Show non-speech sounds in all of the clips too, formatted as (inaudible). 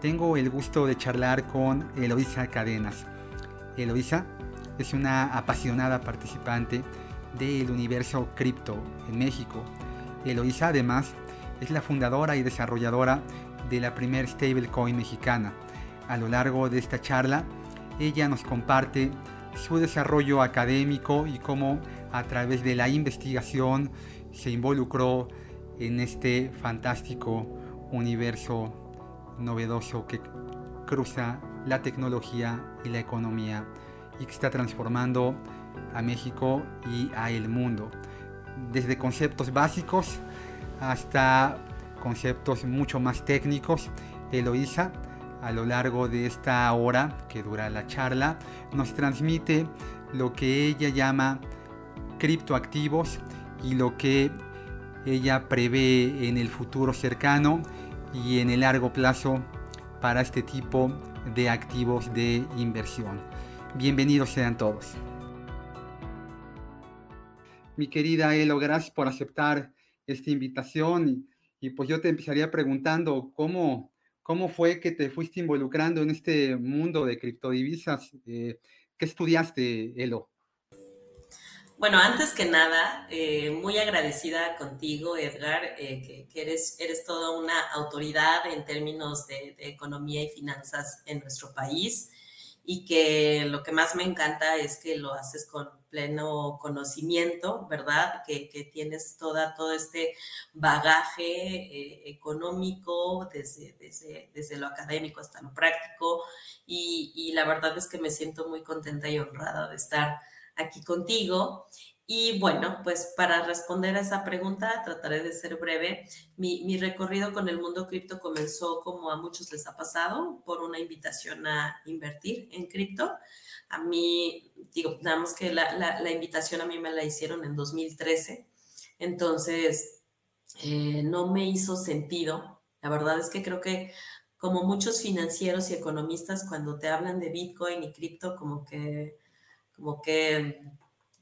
tengo el gusto de charlar con Eloisa Cadenas. Eloisa es una apasionada participante del universo cripto en México. Eloisa además es la fundadora y desarrolladora de la primer stablecoin mexicana. A lo largo de esta charla, ella nos comparte su desarrollo académico y cómo a través de la investigación se involucró en este fantástico universo novedoso que cruza la tecnología y la economía y que está transformando a México y a el mundo. Desde conceptos básicos hasta conceptos mucho más técnicos, Eloísa a lo largo de esta hora que dura la charla nos transmite lo que ella llama criptoactivos y lo que ella prevé en el futuro cercano y en el largo plazo para este tipo de activos de inversión. Bienvenidos sean todos. Mi querida Elo, gracias por aceptar esta invitación y, pues yo te empezaría preguntando cómo, cómo fue que te fuiste involucrando en este mundo de criptodivisas. Eh, ¿Qué estudiaste, Elo? Bueno, antes que nada, eh, muy agradecida contigo, Edgar, eh, que, eres, eres toda una autoridad en términos de, economía y finanzas en nuestro país y que lo que más me encanta es que lo haces con pleno conocimiento, ¿verdad? Que, tienes toda, todo este bagaje eh, económico desde, desde, lo académico hasta lo práctico y, y la verdad es que me siento muy contenta y honrada de estar aquí contigo. Y bueno, pues para responder a esa pregunta, trataré de ser breve. Mi, recorrido con el mundo cripto comenzó, como a muchos les ha pasado, por una invitación a invertir en cripto. A mí, digo, nada más que la, invitación a mí me la hicieron en 2013. Entonces, eh, no me hizo sentido. La verdad es que creo que como muchos financieros y economistas, cuando te hablan de Bitcoin y cripto, como que como que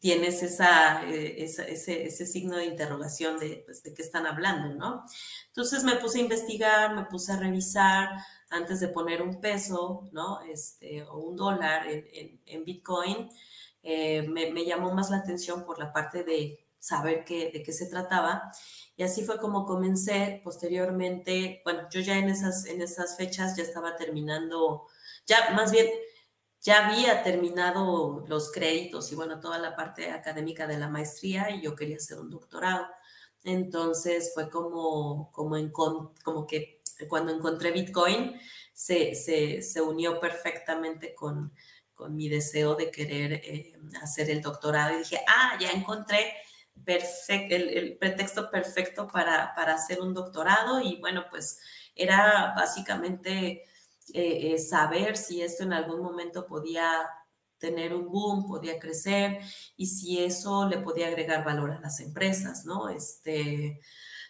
tienes esa, eh, ese, signo de interrogación de, pues, de qué están hablando, ¿no? Entonces me puse a investigar, me puse a revisar antes de poner un peso, ¿no? Este, o un dólar en, Bitcoin. Eh, me, llamó más la atención por la parte de saber qué, de qué se trataba. Y así fue como comencé. Posteriormente, bueno, yo ya en esas, en esas fechas ya estaba terminando, ya más bien ya había terminado los créditos y bueno, toda la parte académica de la maestría y yo quería hacer un doctorado. Entonces fue como, como, en, como que cuando encontré Bitcoin se, se, unió perfectamente con, con, mi deseo de querer eh, hacer el doctorado y dije, ah, ya encontré perfecto, el, el, pretexto perfecto para, para hacer un doctorado y bueno, pues era básicamente eh, eh, saber si esto en algún momento podía tener un boom, podía crecer y si eso le podía agregar valor a las empresas, ¿no? Este,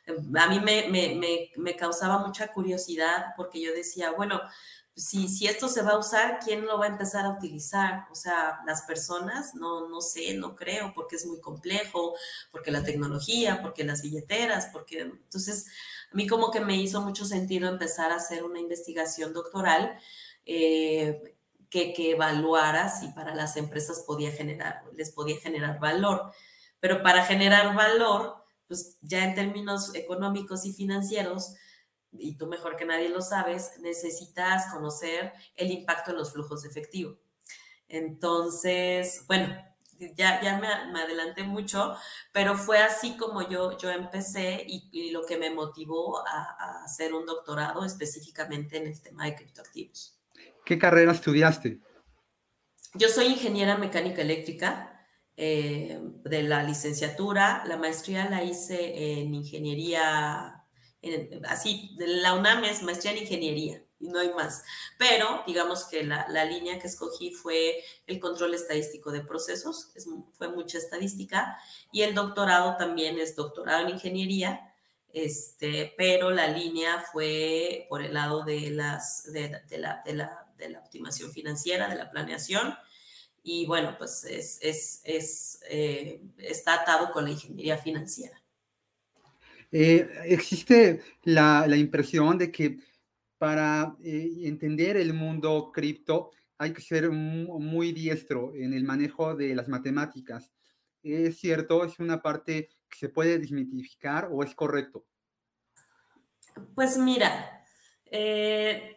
a mí me, me, me, causaba mucha curiosidad porque yo decía, bueno, si, si, esto se va a usar, ¿quién lo va a empezar a utilizar? O sea, las personas, no, no sé, no creo, porque es muy complejo, porque la tecnología, porque las billeteras, porque entonces a mí como que me hizo mucho sentido empezar a hacer una investigación doctoral eh, que, que, evaluara si para las empresas podía generar, les podía generar valor. Pero para generar valor, pues ya en términos económicos y financieros, y tú mejor que nadie lo sabes, necesitas conocer el impacto en los flujos de efectivo. Entonces, bueno, ya, ya me, adelanté mucho, pero fue así como yo, yo empecé y, lo que me motivó a, hacer un doctorado específicamente en el tema de criptoactivos. ¿Qué carrera estudiaste? Yo soy ingeniera mecánica eléctrica eh, de la licenciatura. La maestría la hice en ingeniería así, la UNAM es maestría en ingeniería y no hay más. Pero digamos que la, la, línea que escogí fue el control estadístico de procesos, fue mucha estadística, y el doctorado también es doctorado en ingeniería, este, pero la línea fue por el lado de, las, de, la, de, la, de la optimación financiera, de la planeación, y bueno, pues es, es, es eh, está atado con la ingeniería financiera. Eh, existe la, impresión de que para eh, entender el mundo cripto hay que ser muy diestro en el manejo de las matemáticas. ¿Es cierto? ¿Es una parte que se puede desmitificar o es correcto? Pues mira, eh,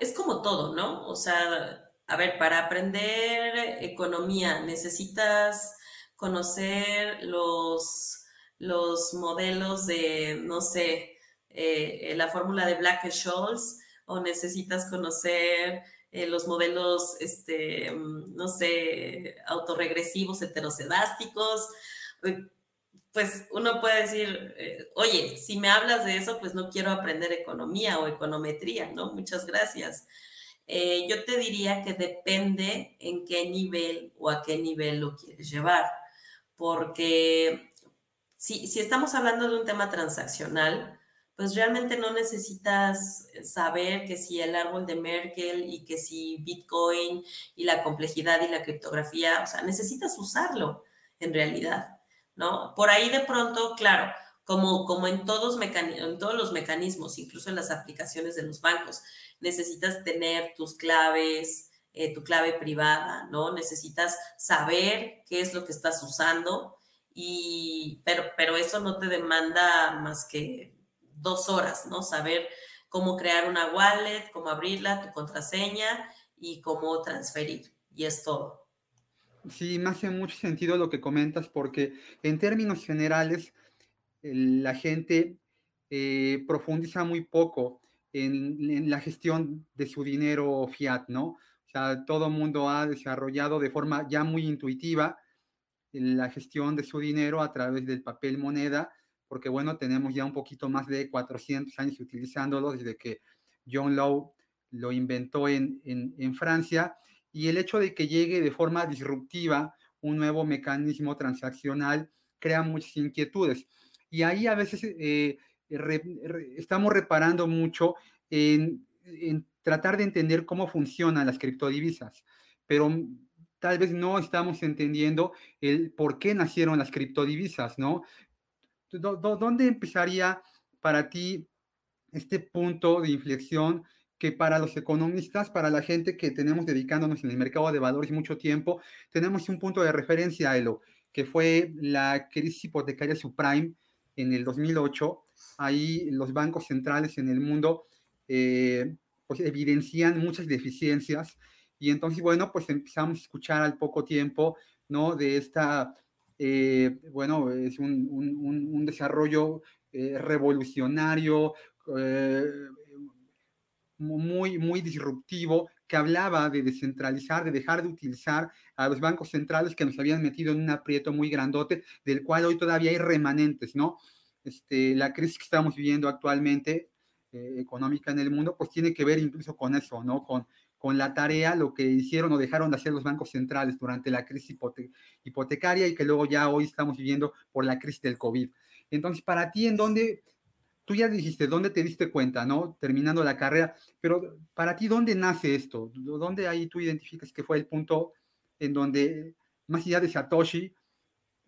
es como todo, ¿no? O sea, a ver, para aprender economía necesitas conocer los, los modelos de, no sé, eh, la fórmula de Black-Scholes o necesitas conocer eh, los modelos, este, mm, no sé, autorregresivos heterocedásticos. Eh, pues uno puede decir, oye, si me hablas de eso, pues no quiero aprender economía o econometría, ¿no? Muchas gracias. yo te diría que depende en qué nivel o a qué nivel lo quieres llevar, porque si, estamos hablando de un tema transaccional, pues realmente no necesitas saber que si el árbol de Merkel y que si Bitcoin y la complejidad y la criptografía, o sea, necesitas usarlo en realidad, ¿no? Por ahí de pronto, claro, como, como en, todos en todos los mecanismos, incluso en las aplicaciones de los bancos, necesitas tener tus claves, eh, tu clave privada, ¿no? Necesitas saber qué es lo que estás usando, y, pero, eso no te demanda más que dos horas, ¿no? Saber cómo crear una wallet, cómo abrirla, tu contraseña y cómo transferir. Y es todo. Sí, me hace mucho sentido lo que comentas porque en términos generales la gente eh, profundiza muy poco en, la gestión de su dinero fiat, ¿no? O sea, todo el mundo ha desarrollado de forma ya muy intuitiva la gestión de su dinero a través del papel moneda porque bueno, tenemos ya un poquito más de 400 años utilizándolo desde que John Law lo inventó en, en, Francia, y el hecho de que llegue de forma disruptiva un nuevo mecanismo transaccional crea muchas inquietudes. Y ahí a veces eh, estamos reparando mucho en, en, tratar de entender cómo funcionan las criptodivisas, pero tal vez no estamos entendiendo el por qué nacieron las criptodivisas, ¿no? ¿Dónde empezaría para ti este punto de inflexión que para los economistas, para la gente que tenemos dedicándonos en el mercado de valores mucho tiempo, tenemos un punto de referencia, Elo, que fue la crisis hipotecaria subprime en el 2008. Ahí los bancos centrales en el mundo eh, pues evidencian muchas deficiencias y entonces, bueno, pues empezamos a escuchar al poco tiempo, ¿no? De esta eh, bueno, es un, un, desarrollo eh, revolucionario, eh, muy, muy disruptivo, que hablaba de descentralizar, de dejar de utilizar a los bancos centrales que nos habían metido en un aprieto muy grandote, del cual hoy todavía hay remanentes, ¿no? Este, la crisis que estamos viviendo actualmente económica en el mundo, pues tiene que ver incluso con eso, ¿no? Con con la tarea, lo que hicieron o dejaron de hacer los bancos centrales durante la crisis hipotecaria y que luego ya hoy estamos viviendo por la crisis del COVID. Entonces, para ti, ¿en dónde, tú ya dijiste, dónde te diste cuenta, ¿no? Terminando la carrera, pero para ti, ¿dónde nace esto? ¿Dónde ahí tú identificas que fue el punto en donde, más allá de Satoshi,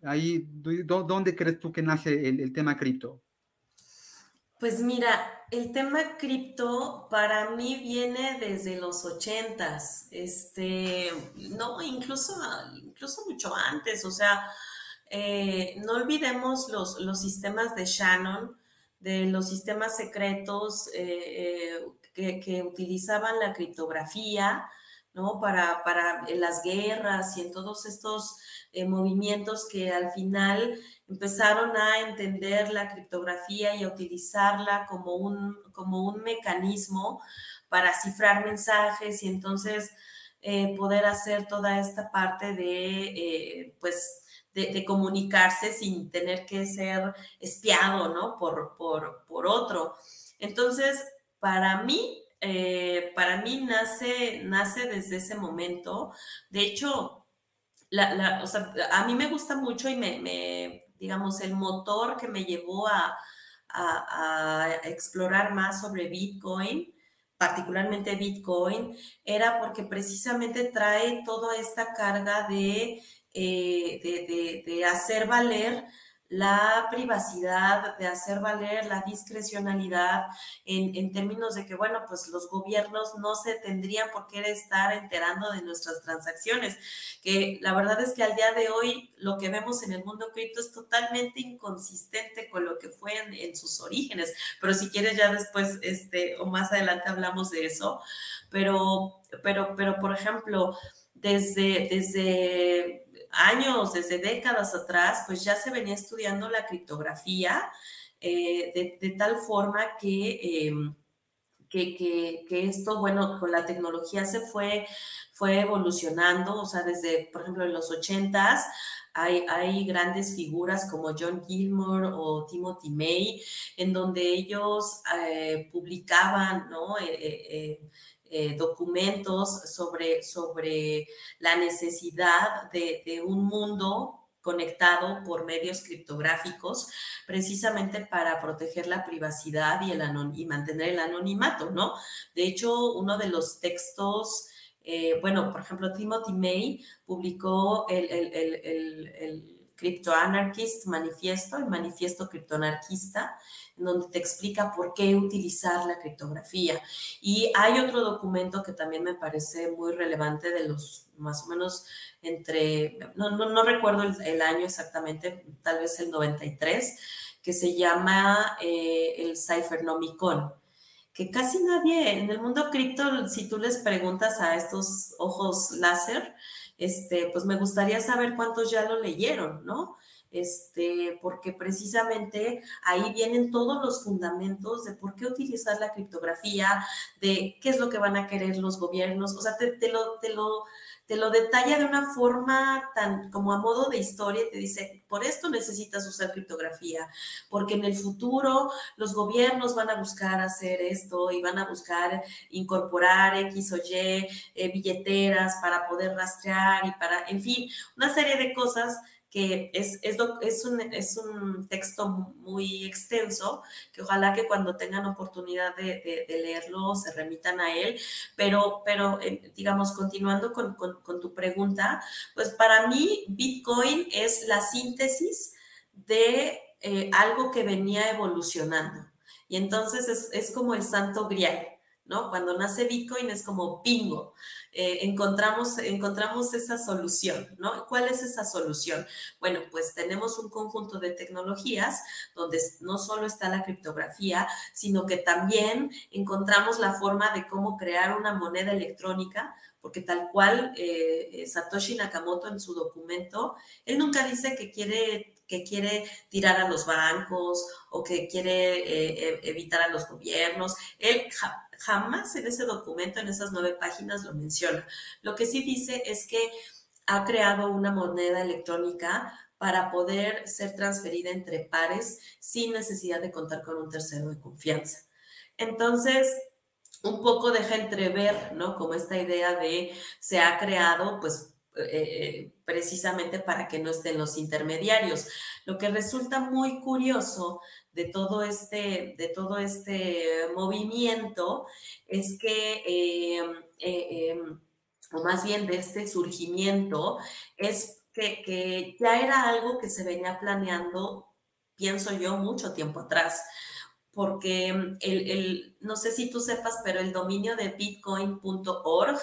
ahí, ¿dónde crees tú que nace el, el tema cripto? Pues mira, el tema cripto para mí viene desde los ochentas, este, no, incluso, incluso mucho antes, o sea, eh, no olvidemos los, los, sistemas de Shannon, de los sistemas secretos eh, eh, que, que, utilizaban la criptografía, ¿no? Para, para las guerras y en todos estos eh, movimientos que al final empezaron a entender la criptografía y a utilizarla como un, como un mecanismo para cifrar mensajes y entonces eh, poder hacer toda esta parte de, eh, pues, de, comunicarse sin tener que ser espiado, ¿no? Por, por, otro. Entonces, para mí, eh, para mí nace, nace desde ese momento. De hecho, a mí me gusta mucho y me, digamos, el motor que me llevó a, explorar más sobre Bitcoin, particularmente Bitcoin, era porque precisamente trae toda esta carga de, eh, de hacer valer la privacidad, de hacer valer la discrecionalidad en, términos de que, bueno, pues los gobiernos no se tendrían por qué estar enterando de nuestras transacciones, que la verdad es que al día de hoy lo que vemos en el mundo cripto es totalmente inconsistente con lo que fue en, sus orígenes, pero si quieres ya después, este, o más adelante hablamos de eso, pero, pero, pero, por ejemplo, desde, desde años, desde décadas atrás, pues ya se venía estudiando la criptografía eh, de, tal forma em, que, que, esto, bueno, con la tecnología se fue, fue evolucionando, o sea, desde, por ejemplo, en los ochentas, hay, hay, grandes figuras como John Gilmore o Timothy May, en donde ellos eh, publicaban, ¿no? Eh, documentos sobre, sobre la necesidad de, un mundo conectado por medios criptográficos, precisamente para proteger la privacidad y, el y mantener el anonimato, ¿no? De hecho, uno de los textos, eh, bueno, por ejemplo, Timothy May publicó el, el, el, el Crypto Anarchist Manifiesto, el manifiesto criptoanarquista, donde te explica por qué utilizar la criptografía. Y hay otro documento que también me parece muy relevante de los más o menos entre, no, no, recuerdo el, año exactamente, tal vez el 93, que se llama eh, el Cyphernomicon que casi nadie en el mundo cripto, si tú les preguntas a estos ojos láser, este, pues me gustaría saber cuántos ya lo leyeron, ¿no? Este, porque precisamente ahí vienen todos los fundamentos de por qué utilizar la criptografía, de qué es lo que van a querer los gobiernos, o sea, te, lo, te, lo, te lo detalla de una forma tan como a modo de historia, te dice, por esto necesitas usar criptografía, porque en el futuro los gobiernos van a buscar hacer esto y van a buscar incorporar X o Y eh, billeteras para poder rastrear y para, en fin, una serie de cosas que es, es, es, un, es, un, texto muy extenso, que ojalá que cuando tengan oportunidad de, de, leerlo se remitan a él, pero, pero eh, digamos, continuando con, con, tu pregunta, pues para mí Bitcoin es la síntesis de eh, algo que venía evolucionando. Y entonces es, es como el santo grial, ¿no? Cuando nace Bitcoin es como bingo. Eh, encontramos, encontramos esa solución, ¿no? ¿Cuál es esa solución? Bueno, pues tenemos un conjunto de tecnologías donde no solo está la criptografía, sino que también encontramos la forma de cómo crear una moneda electrónica, porque tal cual eh, Satoshi Nakamoto en su documento, él nunca dice que quiere que quiere tirar a los bancos o que quiere eh, evitar a los gobiernos. Él jamás en ese documento, en esas nueve páginas, lo menciona. Lo que sí dice es que ha creado una moneda electrónica para poder ser transferida entre pares sin necesidad de contar con un tercero de confianza. Entonces, un poco deja entrever, ¿no? Como esta idea de se ha creado, pues, eh, precisamente para que no estén los intermediarios. Lo que resulta muy curioso de todo este, de todo este movimiento es que, eh, eh, em, o más bien de este surgimiento, es que, que ya era algo que se venía planeando, pienso yo, mucho tiempo atrás porque el, el, no sé si tú sepas, pero el dominio de bitcoin.org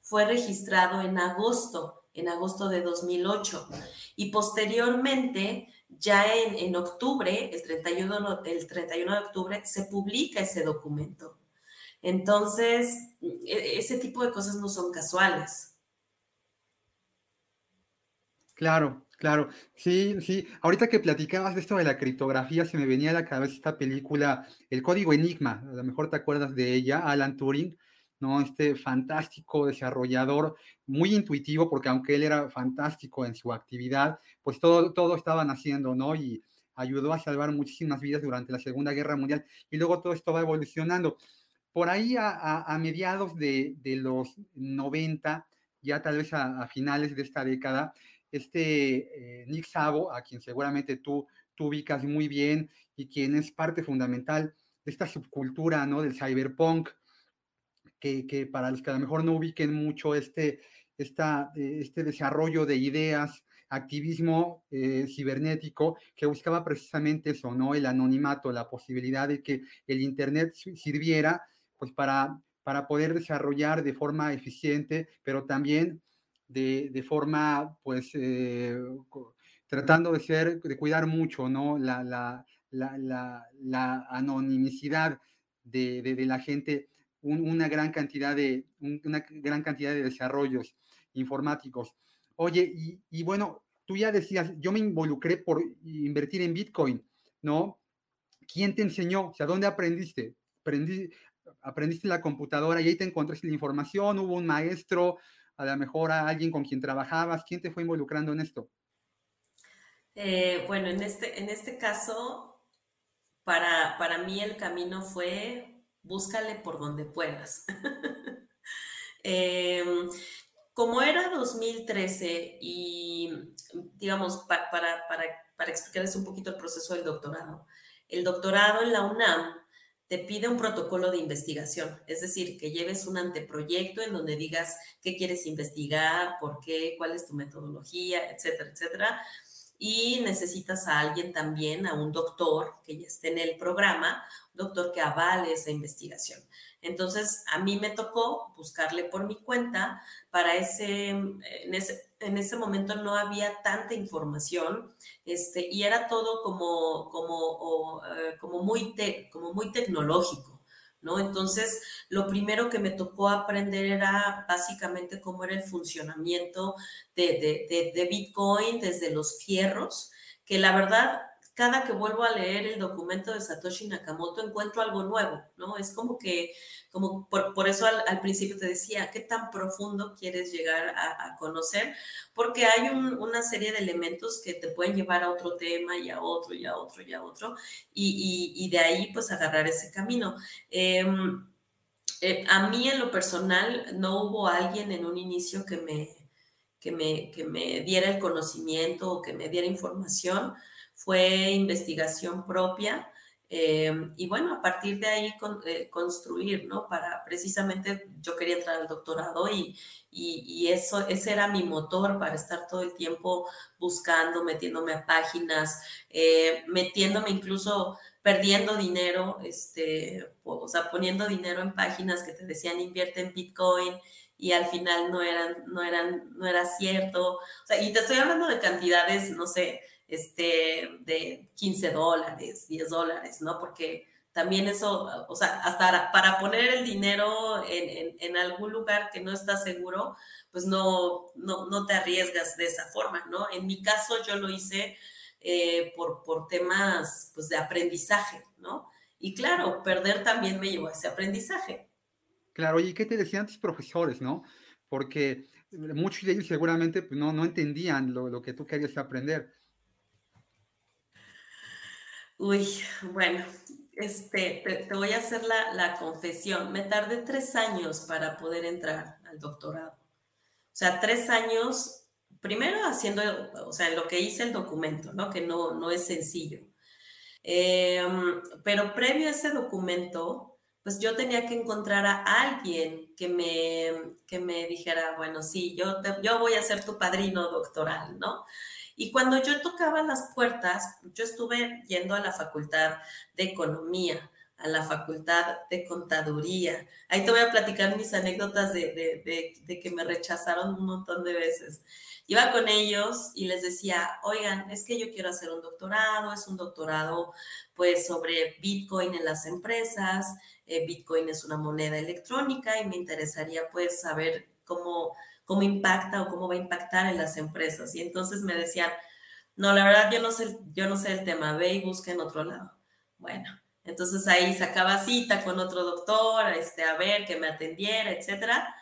fue registrado en agosto, en agosto de 2008. Y posteriormente, ya en, octubre, el 31, el 31 de octubre, se publica ese documento. Entonces, e, ese tipo de cosas no son casuales. Claro, claro. Sí, sí. Ahorita que platicabas de esto de la criptografía, se me venía a la cabeza esta película, El Código Enigma. A lo mejor te acuerdas de ella, Alan Turing ¿no? Este fantástico desarrollador, muy intuitivo, porque aunque él era fantástico en su actividad, pues todo, todo estaban haciendo, ¿no? Y ayudó a salvar muchísimas vidas durante la Segunda Guerra Mundial y luego todo esto va evolucionando. Por ahí a, mediados de, los 90, ya tal vez a, finales de esta década, este eh, Nick Savo, a quien seguramente tú, tú ubicas muy bien y quien es parte fundamental de esta subcultura, ¿no? Del cyberpunk, que, para los que a lo mejor no ubiquen mucho este, esta, eh, este desarrollo de ideas, activismo eh, cibernético que buscaba precisamente eso, ¿no? El anonimato, la posibilidad de que el Internet sirviera pues para, para poder desarrollar de forma eficiente, pero también de, de forma, pues, eh, tratando de ser, de cuidar mucho, ¿no? La, la, la, la anonimicidad de, de, la gente, una gran cantidad de, una gran cantidad de desarrollos informáticos. Oye, y, bueno, tú ya decías, yo me involucré por invertir en Bitcoin, ¿no? ¿Quién te enseñó? O sea, ¿dónde aprendiste? Aprendí, aprendiste la computadora y ahí te encontraste la información, hubo un maestro, a lo mejor a alguien con quien trabajabas, ¿quién te fue involucrando en esto? Eh, bueno, en este, en este caso, para, para mí el camino fue búscale por donde puedas. (laughs) eh, como era 2013 y, digamos, para, para, para explicarles un poquito el proceso del doctorado, el doctorado en la UNAM te pide un protocolo de investigación, es decir, que lleves un anteproyecto en donde digas qué quieres investigar, por qué, cuál es tu metodología, etcétera, etcétera. Y necesitas a alguien también, a un doctor que ya esté en el programa, un doctor que avale esa investigación. Entonces, a mí me tocó buscarle por mi cuenta. Para ese, en ese, en ese momento no había tanta información este, y era todo como, como, eh, como, muy, como muy tecnológico. ¿No? Entonces, lo primero que me tocó aprender era básicamente cómo era el funcionamiento de, de, de Bitcoin desde los fierros, que la verdad cada que vuelvo a leer el documento de Satoshi Nakamoto encuentro algo nuevo, ¿no? Es como que, como por, eso al, principio te decía, ¿qué tan profundo quieres llegar a, conocer? Porque hay una serie de elementos que te pueden llevar a otro tema y a otro y a otro y a otro, y, de ahí pues agarrar ese camino. Em, eh, a mí en lo personal no hubo alguien en un inicio que me, que me, que me diera el conocimiento o que me diera información fue investigación propia. Eh, y bueno, a partir de ahí eh, construir, ¿no? Para precisamente yo quería entrar al doctorado y, y, eso, ese era mi motor para estar todo el tiempo buscando, metiéndome a páginas, eh, metiéndome incluso perdiendo dinero, este, o sea, poniendo dinero en páginas que te decían invierte en Bitcoin y al final no eran, no eran, no era cierto. O sea, y te estoy hablando de cantidades, no sé, este, de 15 dólares, 10 dólares, ¿no? Porque también eso, o sea, hasta para poner el dinero en, en, algún lugar que no está seguro, pues no, no, no, te arriesgas de esa forma, ¿no? En mi caso yo lo hice eh, por, por temas pues, de aprendizaje, ¿no? Y claro, perder también me llevó a ese aprendizaje. Claro, ¿y qué te decían tus profesores, no? Porque muchos de ellos seguramente pues, no, no entendían lo, lo que tú querías aprender. Uy, bueno, este, te, voy a hacer la, confesión. Me tardé tres años para poder entrar al doctorado. O sea, tres años, primero haciendo, o sea, lo que hice el documento, ¿no? Que no, no es sencillo. Em, pero previo a ese documento, pues yo tenía que encontrar a alguien que me, que me dijera, bueno, sí, yo, yo voy a ser tu padrino doctoral, ¿no? Y cuando yo tocaba las puertas, yo estuve yendo a la facultad de economía, a la facultad de contaduría. Ahí te voy a platicar mis anécdotas de, que me rechazaron un montón de veces. Iba con ellos y les decía, oigan, es que yo quiero hacer un doctorado, es un doctorado pues sobre Bitcoin en las empresas, eh, Bitcoin es una moneda electrónica y me interesaría pues saber cómo cómo impacta o cómo va a impactar en las empresas. Y entonces me decían, no, la verdad yo no sé, yo no sé el tema, ve y busca en otro lado. Bueno, Entonces ahí sacaba cita con otro doctor, este, a ver, que me atendiera, etcétera.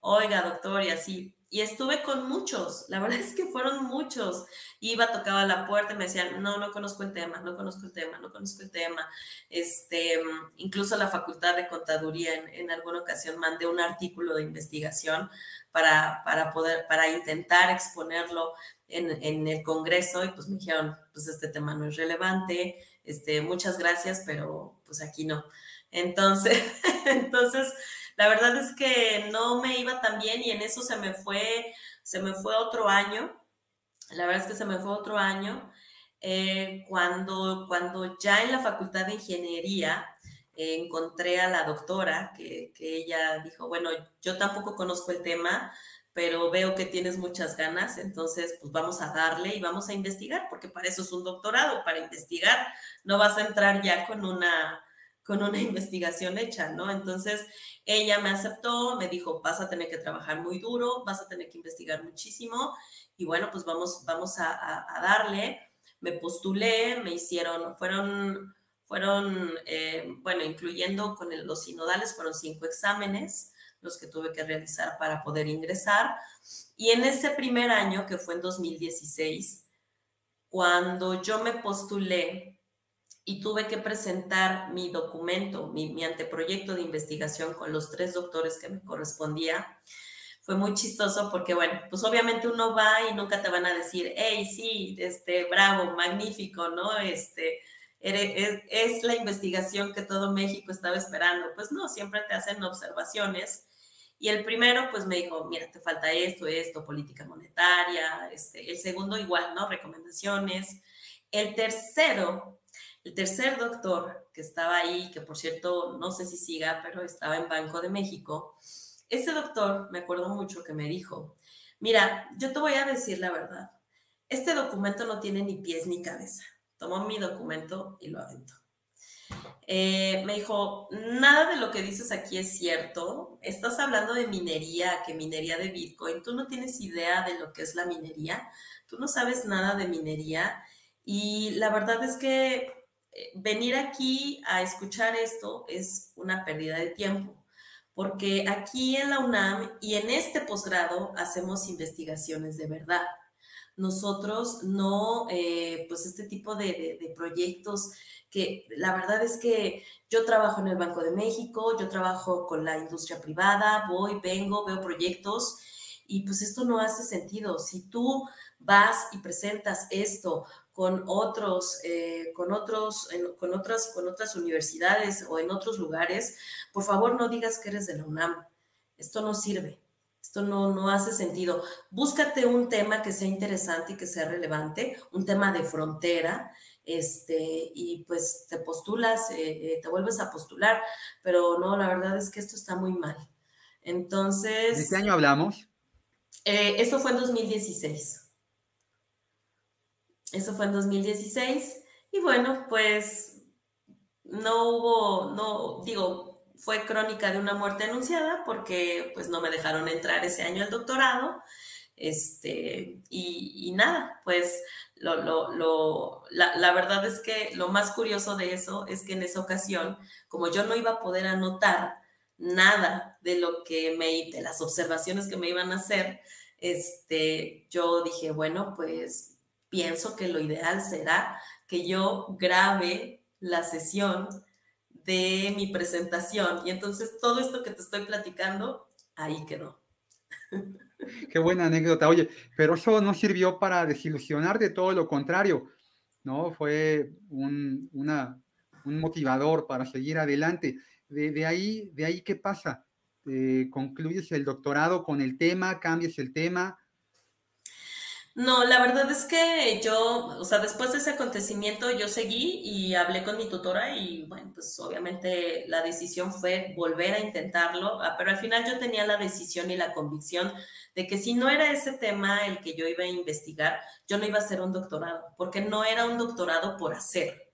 Oiga, doctor, y así. Y estuve con muchos, la (laughs) verdad es que fueron muchos. Iba, tocaba la puerta y me decían, no, no conozco el tema, no conozco el tema, no conozco el tema. Este, incluso la Facultad de Contaduría en, en alguna ocasión mandé un artículo de investigación para, para poder, para intentar exponerlo en, en, el Congreso y pues me dijeron, pues este tema no es relevante, este, muchas gracias, pero pues aquí no. Entonces, (laughs) entonces, la verdad es que no me iba tan bien y en eso se me fue, se me fue otro año. La verdad es que se me fue otro año. Eh, cuando, cuando ya en la Facultad de Ingeniería encontré a la doctora, que, que ella dijo, bueno, yo tampoco conozco el tema, pero veo que tienes muchas ganas, entonces pues vamos a darle y vamos a investigar, porque para eso es un doctorado, para investigar, no vas a entrar ya con una, con una (laughs) investigación hecha, ¿no? Entonces ella me aceptó, me dijo, vas a tener que trabajar muy duro, vas a tener que investigar muchísimo, y bueno, pues vamos, vamos a, a, darle. Me postulé, me hicieron, fueron, fueron, eh, bueno, incluyendo con los sinodales, fueron cinco exámenes los que tuve que realizar para poder ingresar. Y en ese primer año, que fue en 2016, cuando yo me postulé y tuve que presentar mi documento, mi, anteproyecto de investigación con los tres doctores que me correspondía, fue muy chistoso porque, bueno, pues obviamente uno va y nunca te van a decir, hey, sí, este, bravo, magnífico, ¿no? Este, es, la investigación que todo México estaba esperando. Pues no, siempre te hacen observaciones y el primero, pues me dijo, mira, te falta esto, esto, política monetaria. Este, el segundo, igual, ¿no? Recomendaciones. El tercero, el tercer doctor que estaba ahí, que por cierto, no sé si siga, pero estaba en Banco de México, ese doctor, me acuerdo mucho que me dijo, mira, yo te voy a decir la verdad, este documento no tiene ni pies ni cabeza. Tomó mi documento y lo aventó. Eh, me dijo, nada de lo que dices aquí es cierto. Estás hablando de minería, que minería de Bitcoin. Tú no tienes idea de lo que es la minería. Tú no sabes nada de minería. Y la verdad es que eh, venir aquí a escuchar esto es una pérdida de tiempo. Porque aquí en la UNAM y en este posgrado hacemos investigaciones de verdad nosotros no, eh, pues este tipo de, proyectos que la verdad es que yo trabajo en el Banco de México, yo trabajo con la industria privada, voy, vengo, veo proyectos y pues esto no hace sentido. Si tú vas y presentas esto con otros, eh, con otros, con otras, con otras universidades o en otros lugares, por favor no digas que eres de la UNAM. Esto no sirve. Esto no, no hace sentido. Búscate un tema que sea interesante y que sea relevante, un tema de frontera, este, y pues te postulas, eh, eh, te vuelves a postular, pero no, la verdad es que esto está muy mal. Entonces... ¿De qué año hablamos? Eh, eso fue en 2016. Eso fue en 2016. Y bueno, pues no hubo, no, digo, fue crónica de una muerte anunciada porque pues no me dejaron entrar ese año al doctorado. Este, y, nada, pues lo, lo, la, la, verdad es que lo más curioso de eso es que en esa ocasión, como yo no iba a poder anotar nada de lo que me, de las observaciones que me iban a hacer, este, yo dije, bueno, pues pienso que lo ideal será que yo grabe la sesión de mi presentación. Y entonces todo esto que te estoy platicando, ahí quedó. (laughs) Qué buena anécdota. Oye, pero eso no sirvió para desilusionar de todo lo contrario, ¿no? Fue un, una, un motivador para seguir adelante. De, de, ahí, de ahí, ¿qué pasa? Eh, ¿Concluyes el doctorado con el tema? ¿Cambias el tema? No, la verdad es que yo, o sea, después de ese acontecimiento yo seguí y hablé con mi tutora y bueno, pues obviamente la decisión fue volver a intentarlo, ah, pero al final yo tenía la decisión y la convicción de que si no era ese tema el que yo iba a investigar, yo no iba a hacer un doctorado, porque no era un doctorado por hacer,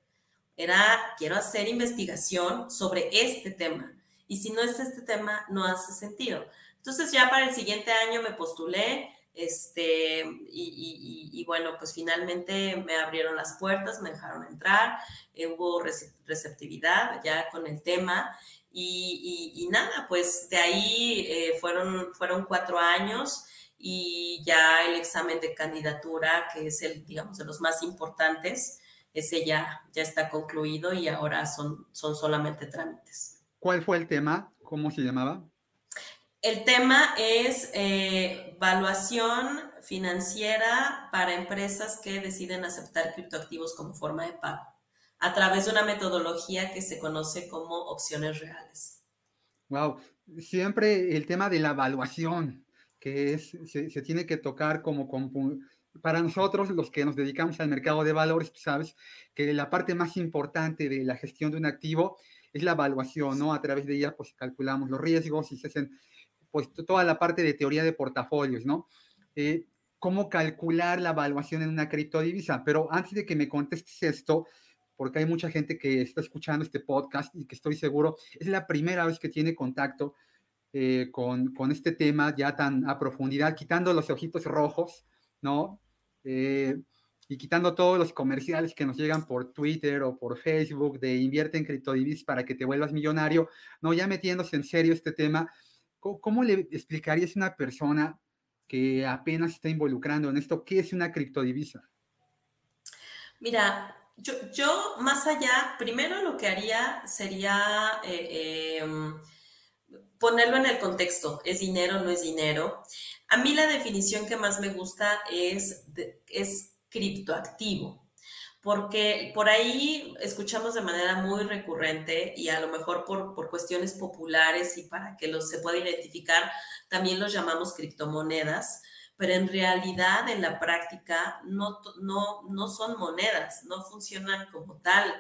era quiero hacer investigación sobre este tema y si no es este tema no hace sentido. Entonces ya para el siguiente año me postulé Este, y, bueno, pues finalmente me abrieron las puertas, me dejaron entrar, eh, hubo receptividad ya con el tema y, nada, pues de ahí eh, fueron, fueron cuatro años y ya el examen de candidatura, que es el, digamos, de los más importantes, ese ya, ya está concluido y ahora son, son solamente trámites. ¿Cuál fue el tema? ¿Cómo se llamaba? El tema es eh, evaluación financiera para empresas que deciden aceptar criptoactivos como forma de pago a través de una metodología que se conoce como opciones reales. Wow, siempre el tema de la evaluación, que es, se, tiene que tocar como, como, para nosotros, los que nos dedicamos al mercado de valores, sabes que la parte más importante de la gestión de un activo es la evaluación, ¿no? A través de ella, pues calculamos los riesgos y se hacen pues toda la parte de teoría de portafolios, ¿no? Eh, cómo calcular la evaluación en una criptodivisa. Pero antes de que me contestes esto, porque hay mucha gente que está escuchando este podcast y que estoy seguro es la primera vez que tiene contacto eh, con, con, este tema ya tan a profundidad, quitando los ojitos rojos, ¿no? Eh, y quitando todos los comerciales que nos llegan por Twitter o por Facebook de invierte en criptodivisas para que te vuelvas millonario, ¿no? Ya metiéndose en serio este tema, ¿Cómo, le explicarías a una persona que apenas está involucrando en esto qué es una criptodivisa? Mira, yo, más allá, primero lo que haría sería eh, em, ponerlo en el contexto, es dinero, no es dinero. A mí la definición que más me gusta es, es criptoactivo porque por ahí escuchamos de manera muy recurrente y a lo mejor por, por cuestiones populares y para que los se pueda identificar, también los llamamos criptomonedas pero en realidad en la práctica no, no, no son monedas, no funcionan como tal.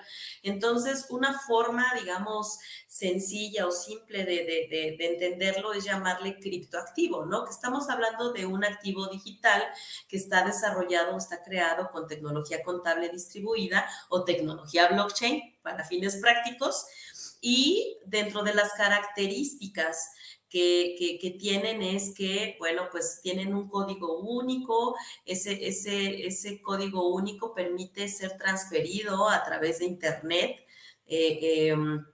Entonces, una forma, digamos, sencilla o simple de, de, de, entenderlo es llamarle criptoactivo, ¿no? Que estamos hablando de un activo digital que está desarrollado o está creado con tecnología contable distribuida o tecnología blockchain para fines prácticos y dentro de las características que, tienen es que, bueno, pues tienen un código único, ese, ese, ese código único permite ser transferido a través de Internet eh, em,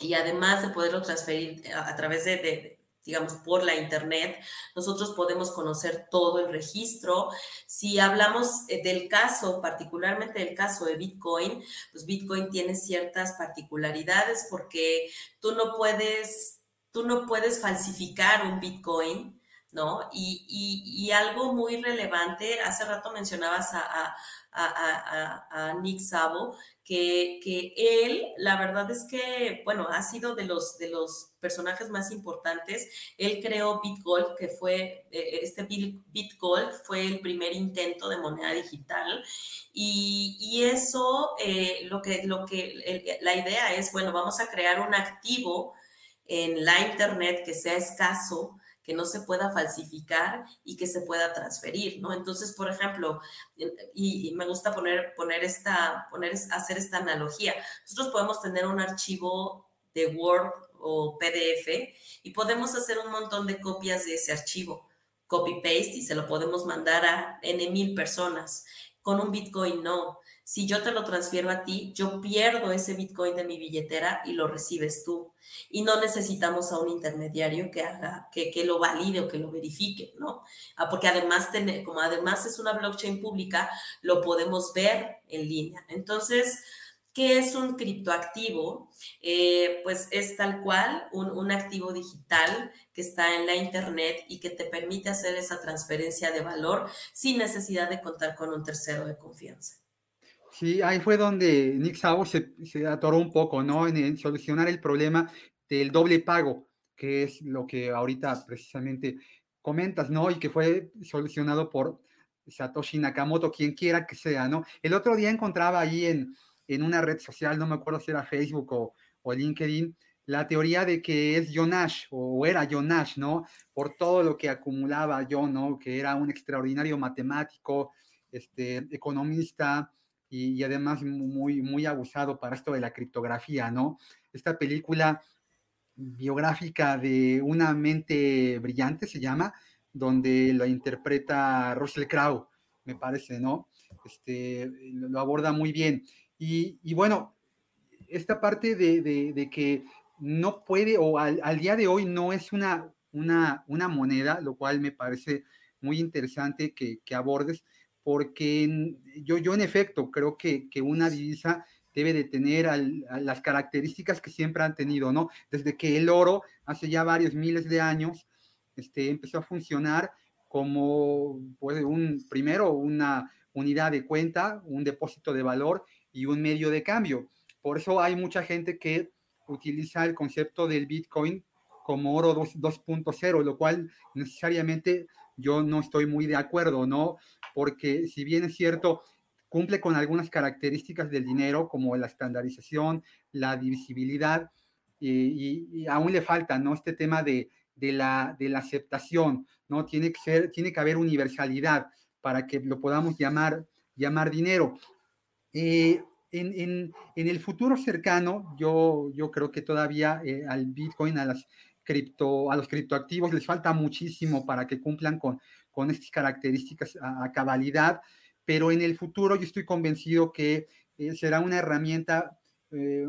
y además de poderlo transferir a, través de, digamos, por la Internet, nosotros podemos conocer todo el registro. Si hablamos eh, del caso, particularmente del caso de Bitcoin, pues Bitcoin tiene ciertas particularidades porque tú no puedes tú no puedes falsificar un Bitcoin, ¿no? Y, algo muy relevante, hace rato mencionabas a, Nick Sabo, que, que, él, la verdad es que, bueno, ha sido de los, de los personajes más importantes. Él creó BitGold, que fue, eh, este BitGold fue el primer intento de moneda digital. Y, eso, eh, lo que, lo que, la idea es, bueno, vamos a crear un activo en la Internet que sea escaso, que no se pueda falsificar y que se pueda transferir, ¿no? Entonces, por ejemplo, y, me gusta poner, poner esta, poner, hacer esta analogía. Nosotros podemos tener un archivo de Word o PDF y podemos hacer un montón de copias de ese archivo, copy-paste, y se lo podemos mandar a N mil personas. Con un Bitcoin no. Si yo te lo transfiero a ti, yo pierdo ese Bitcoin de mi billetera y lo recibes tú. Y no necesitamos a un intermediario que haga, que, lo valide o que lo verifique, ¿no? Ah, porque además, como además es una blockchain pública, lo podemos ver en línea. Entonces, ¿qué es un criptoactivo? Eh, pues es tal cual un, un activo digital que está en la internet y que te permite hacer esa transferencia de valor sin necesidad de contar con un tercero de confianza. Sí, ahí fue donde Nick Szabo se, atoró un poco, ¿no? En, solucionar el problema del doble pago, que es lo que ahorita precisamente comentas, ¿no? Y que fue solucionado por Satoshi Nakamoto, quien quiera que sea, ¿no? El otro día encontraba ahí en, en una red social, no me acuerdo si era Facebook o, o LinkedIn, la teoría de que es John Nash, o era John Nash, ¿no? Por todo lo que acumulaba John, ¿no? Que era un extraordinario matemático, este, economista, y, además muy, muy abusado para esto de la criptografía, ¿no? Esta película biográfica de una mente brillante se llama, donde lo interpreta Russell Crowe, me parece, ¿no? Este, lo aborda muy bien. Y, bueno, esta parte de, que no puede, o al, día de hoy no es una, una, una, moneda, lo cual me parece muy interesante que, abordes, porque yo, yo en efecto creo que, que una divisa debe de tener las características que siempre han tenido, ¿no? Desde que el oro, hace ya varios miles de años, este, empezó a funcionar como, pues, un, primero, una unidad de cuenta, un depósito de valor y un medio de cambio. Por eso hay mucha gente que utiliza el concepto del Bitcoin como oro 2.0, lo cual necesariamente yo no estoy muy de acuerdo, ¿no? Porque si bien es cierto, cumple con algunas características del dinero, como la estandarización, la divisibilidad, y, aún le falta, ¿no? Este tema de, la, de la aceptación, ¿no? Tiene que, ser, tiene que haber universalidad para que lo podamos llamar, llamar dinero. Eh, en, el futuro cercano, yo, yo creo que todavía eh, al Bitcoin, a, las cripto, a los criptoactivos les falta muchísimo para que cumplan con, con estas características a cabalidad pero en el futuro yo estoy convencido que eh, será una herramienta eh,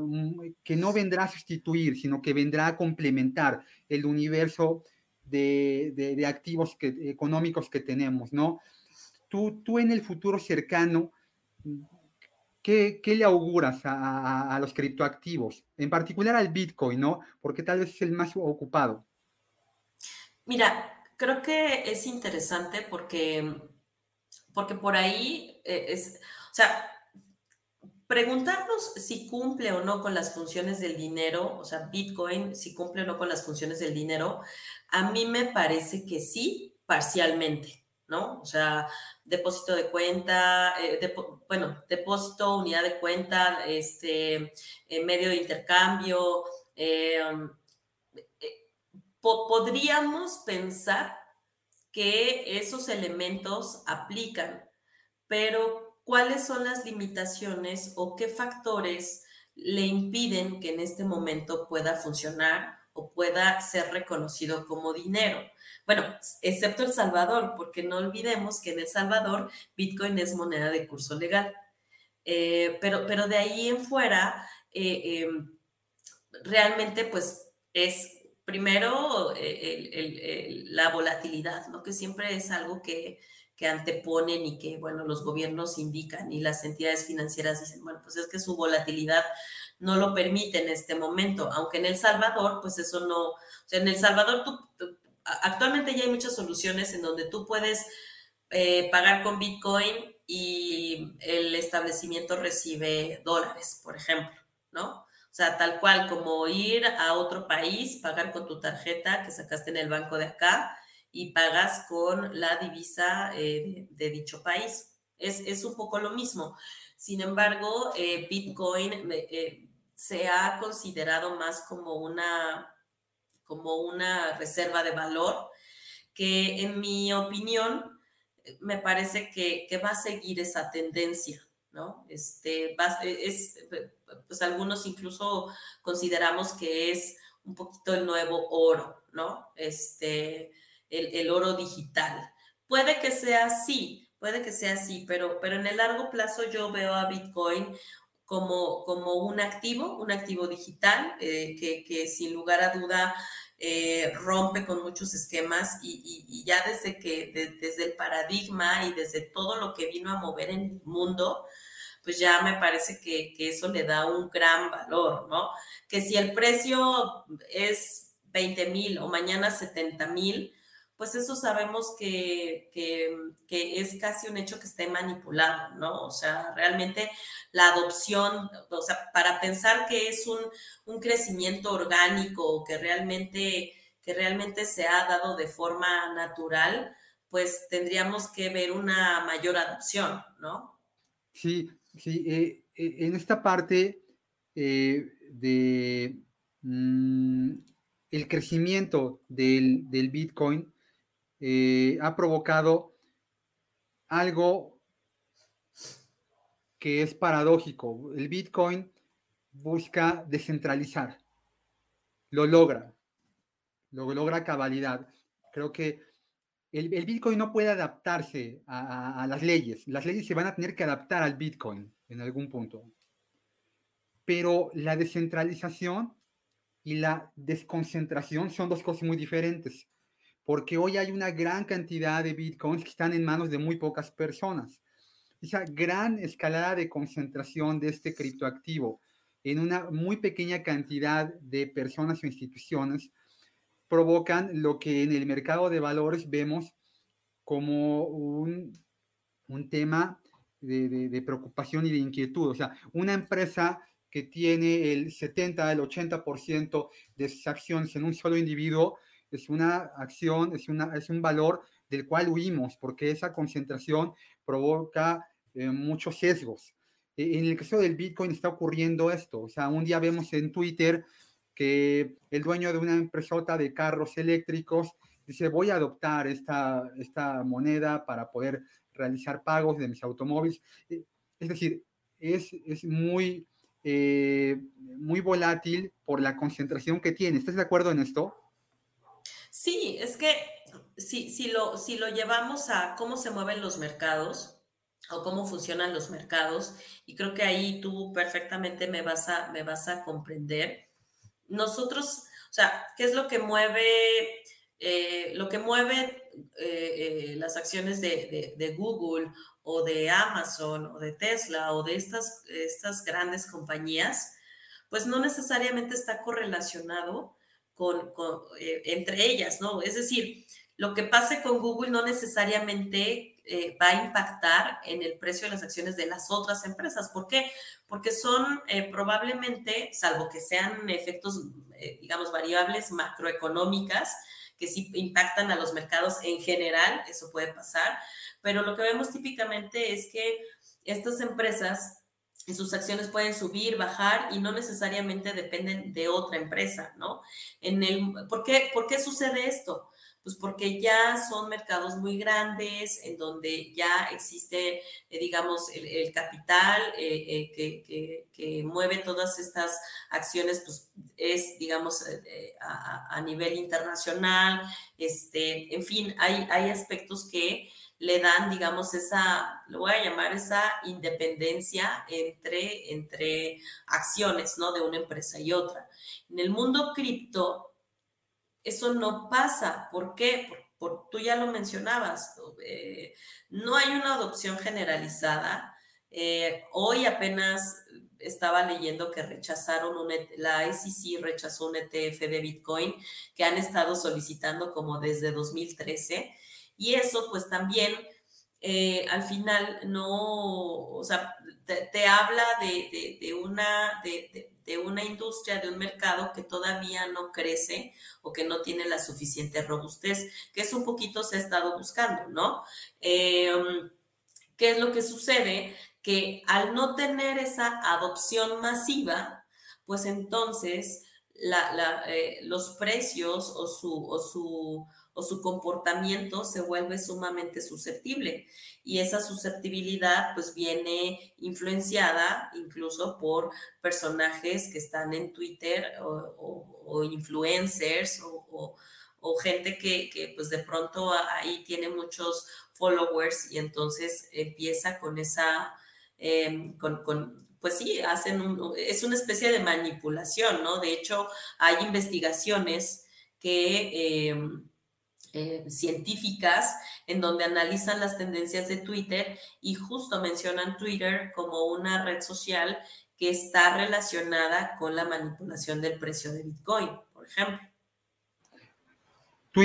que no vendrá a sustituir, sino que vendrá a complementar el universo de, activos económicos que tenemos, ¿no? Tú, tú en el futuro cercano, ¿qué, le auguras a, a, los criptoactivos? En particular al Bitcoin, ¿no? Porque tal vez es el más ocupado. Mira, creo que es interesante porque porque por ahí eh, es, o sea, preguntarnos si cumple o no con las funciones del dinero, o sea, Bitcoin, si cumple o no con las funciones del dinero, a mí me parece que sí, parcialmente, ¿no? O sea, depósito de cuenta, eh, bueno, depósito, unidad de cuenta, este, eh, medio de intercambio. podríamos pensar que esos elementos aplican, pero ¿cuáles son las limitaciones o qué factores le impiden que en este momento pueda funcionar o pueda ser reconocido como dinero? Bueno, excepto El Salvador, porque no olvidemos que en El Salvador Bitcoin es moneda de curso legal. Eh, pero, pero de ahí en fuera, eh, em, realmente pues es Primero, eh, la volatilidad, ¿no? que siempre es algo que, anteponen y que, bueno, los gobiernos indican y las entidades financieras dicen, bueno, pues es que su volatilidad no lo permite en este momento, aunque en El Salvador, pues eso no, o sea, en El Salvador tú, actualmente ya hay muchas soluciones en donde tú puedes eh, pagar con Bitcoin y el establecimiento recibe dólares, por ejemplo, ¿no? O sea, tal cual como ir a otro país, pagar con tu tarjeta que sacaste en el banco de acá y pagas con la divisa eh, de, dicho país. Es, un poco lo mismo. Sin embargo, eh, Bitcoin se ha considerado más como una, como una reserva de valor que en mi opinión me parece que, va a seguir esa tendencia. ¿no? Este, es, pues algunos incluso consideramos que es un poquito el nuevo oro, ¿no? Este, el, oro digital. Puede que sea así, puede que sea así, pero, pero en el largo plazo yo veo a Bitcoin como, como un activo, un activo digital, eh, que, sin lugar a duda eh, rompe con muchos esquemas y, ya desde que, desde el paradigma y desde todo lo que vino a mover en el mundo, pues ya me parece que, eso le da un gran valor, ¿no? Que si el precio es 20 mil o mañana 70 mil, pues eso sabemos que, es casi un hecho que esté manipulado, ¿no? O sea, realmente la adopción, o sea, para pensar que es un, un crecimiento orgánico, que realmente, que realmente se ha dado de forma natural, pues tendríamos que ver una mayor adopción, ¿no? Sí, Sí, eh, eh, en esta parte eh, de mm, el crecimiento del, Bitcoin ha provocado algo que es paradójico. El Bitcoin busca descentralizar, lo logra, lo logra cabalidad. Creo que el, Bitcoin no puede adaptarse a, las leyes. Las leyes se van a tener que adaptar al Bitcoin en algún punto. Pero la descentralización y la desconcentración son dos cosas muy diferentes. Porque hoy hay una gran cantidad de Bitcoins que están en manos de muy pocas personas. Esa gran escalada de concentración de este criptoactivo en una muy pequeña cantidad de personas o instituciones provocan lo que en el mercado de valores vemos como un, un tema de, de, preocupación y de inquietud. O sea, una empresa que tiene el 70, el 80% de sus acciones en un solo individuo, es una acción, es, una, es un valor del cual huimos, porque esa concentración provoca eh, muchos sesgos. E, en el caso del Bitcoin está ocurriendo esto, o sea, un día vemos en Twitter que el dueño de una empresota de carros eléctricos dice, voy a adoptar esta, esta moneda para poder realizar pagos de mis automóviles. E, es decir, es, es muy, eh, muy volátil por la concentración que tiene. ¿Estás de acuerdo en esto? Sí, es que si, si, lo, si lo llevamos a cómo se mueven los mercados, o cómo funcionan los mercados, y creo que ahí tú perfectamente me vas a, me vas a comprender nosotros, o sea, ¿qué es lo que mueve, eh, lo que mueve eh, eh, las acciones de, Google o de Amazon o de Tesla o de estas, estas grandes compañías? Pues no necesariamente está correlacionado con, entre ellas, ¿no? Es decir, lo que pase con Google no necesariamente eh, va a impactar en el precio de las acciones de las otras empresas. ¿Por qué? Porque son eh, probablemente, salvo que sean efectos, eh, digamos, variables macroeconómicas, que sí impactan a los mercados en general, eso puede pasar, pero lo que vemos típicamente es que estas empresas sus acciones pueden subir, bajar y no necesariamente dependen de otra empresa, ¿no? En el, ¿por, qué, ¿Por qué sucede esto? Pues porque ya son mercados muy grandes, en donde ya existe, eh, digamos, el, capital eh, eh, que, mueve todas estas acciones, pues es, digamos, a, nivel internacional, este, en fin, hay, hay aspectos que le dan, digamos, esa, lo voy a llamar esa independencia entre, entre acciones, ¿no? De una empresa y otra. En el mundo cripto, eso no pasa. ¿Por qué? Por, tú ya lo mencionabas, eh, no hay una adopción generalizada. Eh, hoy apenas estaba leyendo que rechazaron, un, e la SEC rechazó un ETF de Bitcoin que han estado solicitando como desde 2013 y eso pues también eh, al final no, o sea, te, habla de, una, de, una industria, de un mercado que todavía no crece o que no tiene la suficiente robustez, que es un poquito se ha estado buscando, ¿no? Em, ¿Qué es lo que sucede? Que al no tener esa adopción masiva, pues entonces eh, los precios o su, o su o su comportamiento se vuelve sumamente susceptible. Y esa susceptibilidad pues viene influenciada incluso por personajes que están en Twitter o, influencers o, gente que, pues de pronto ahí tiene muchos followers y entonces empieza con esa, em, con, pues sí, hacen es una especie de manipulación, ¿no? De hecho, hay investigaciones que... Em, eh, científicas en donde analizan las tendencias de Twitter y justo mencionan Twitter como una red social que está relacionada con la manipulación del precio de Bitcoin, por ejemplo. Tú,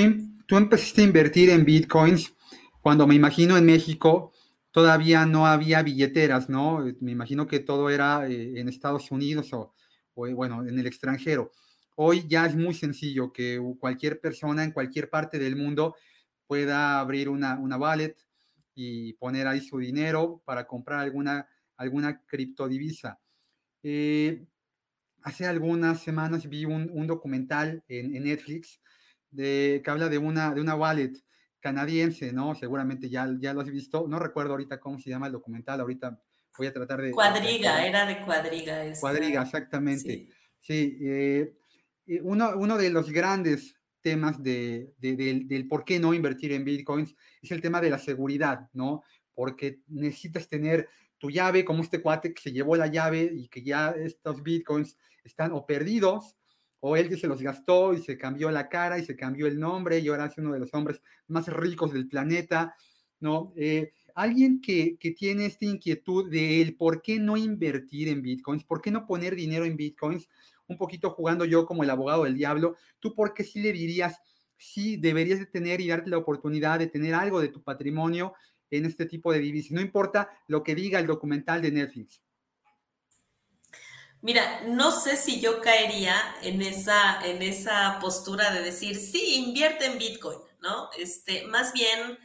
tú empezaste a invertir en Bitcoins cuando me imagino en México todavía no había billeteras, ¿no? Me imagino que todo era eh, en Estados Unidos o, o, bueno, en el extranjero. Hoy ya es muy sencillo que cualquier persona en cualquier parte del mundo pueda abrir una, una wallet y poner ahí su dinero para comprar alguna, alguna criptodivisa. Eh, hace algunas semanas vi un, documental en, Netflix de, que habla de una, de una wallet canadiense, ¿no? Seguramente ya, ya lo has visto. No recuerdo ahorita cómo se llama el documental, ahorita voy a tratar de... Cuadriga, era de cuadriga. Cuadriga, exactamente. Sí, eh, uno, uno, de los grandes temas de, del, por qué no invertir en bitcoins es el tema de la seguridad, ¿no? Porque necesitas tener tu llave, como este cuate que se llevó la llave y que ya estos bitcoins están o perdidos, o él que se los gastó y se cambió la cara y se cambió el nombre y ahora es uno de los hombres más ricos del planeta, ¿no? Eh, alguien que, tiene esta inquietud de por qué no invertir en bitcoins, por qué no poner dinero en bitcoins, un poquito jugando yo como el abogado del diablo, ¿tú por qué sí le dirías, sí deberías de tener y darte la oportunidad de tener algo de tu patrimonio en este tipo de divisas? No importa lo que diga el documental de Netflix. Mira, no sé si yo caería en esa, en esa postura de decir, sí, invierte en Bitcoin, ¿no? Este, más bien,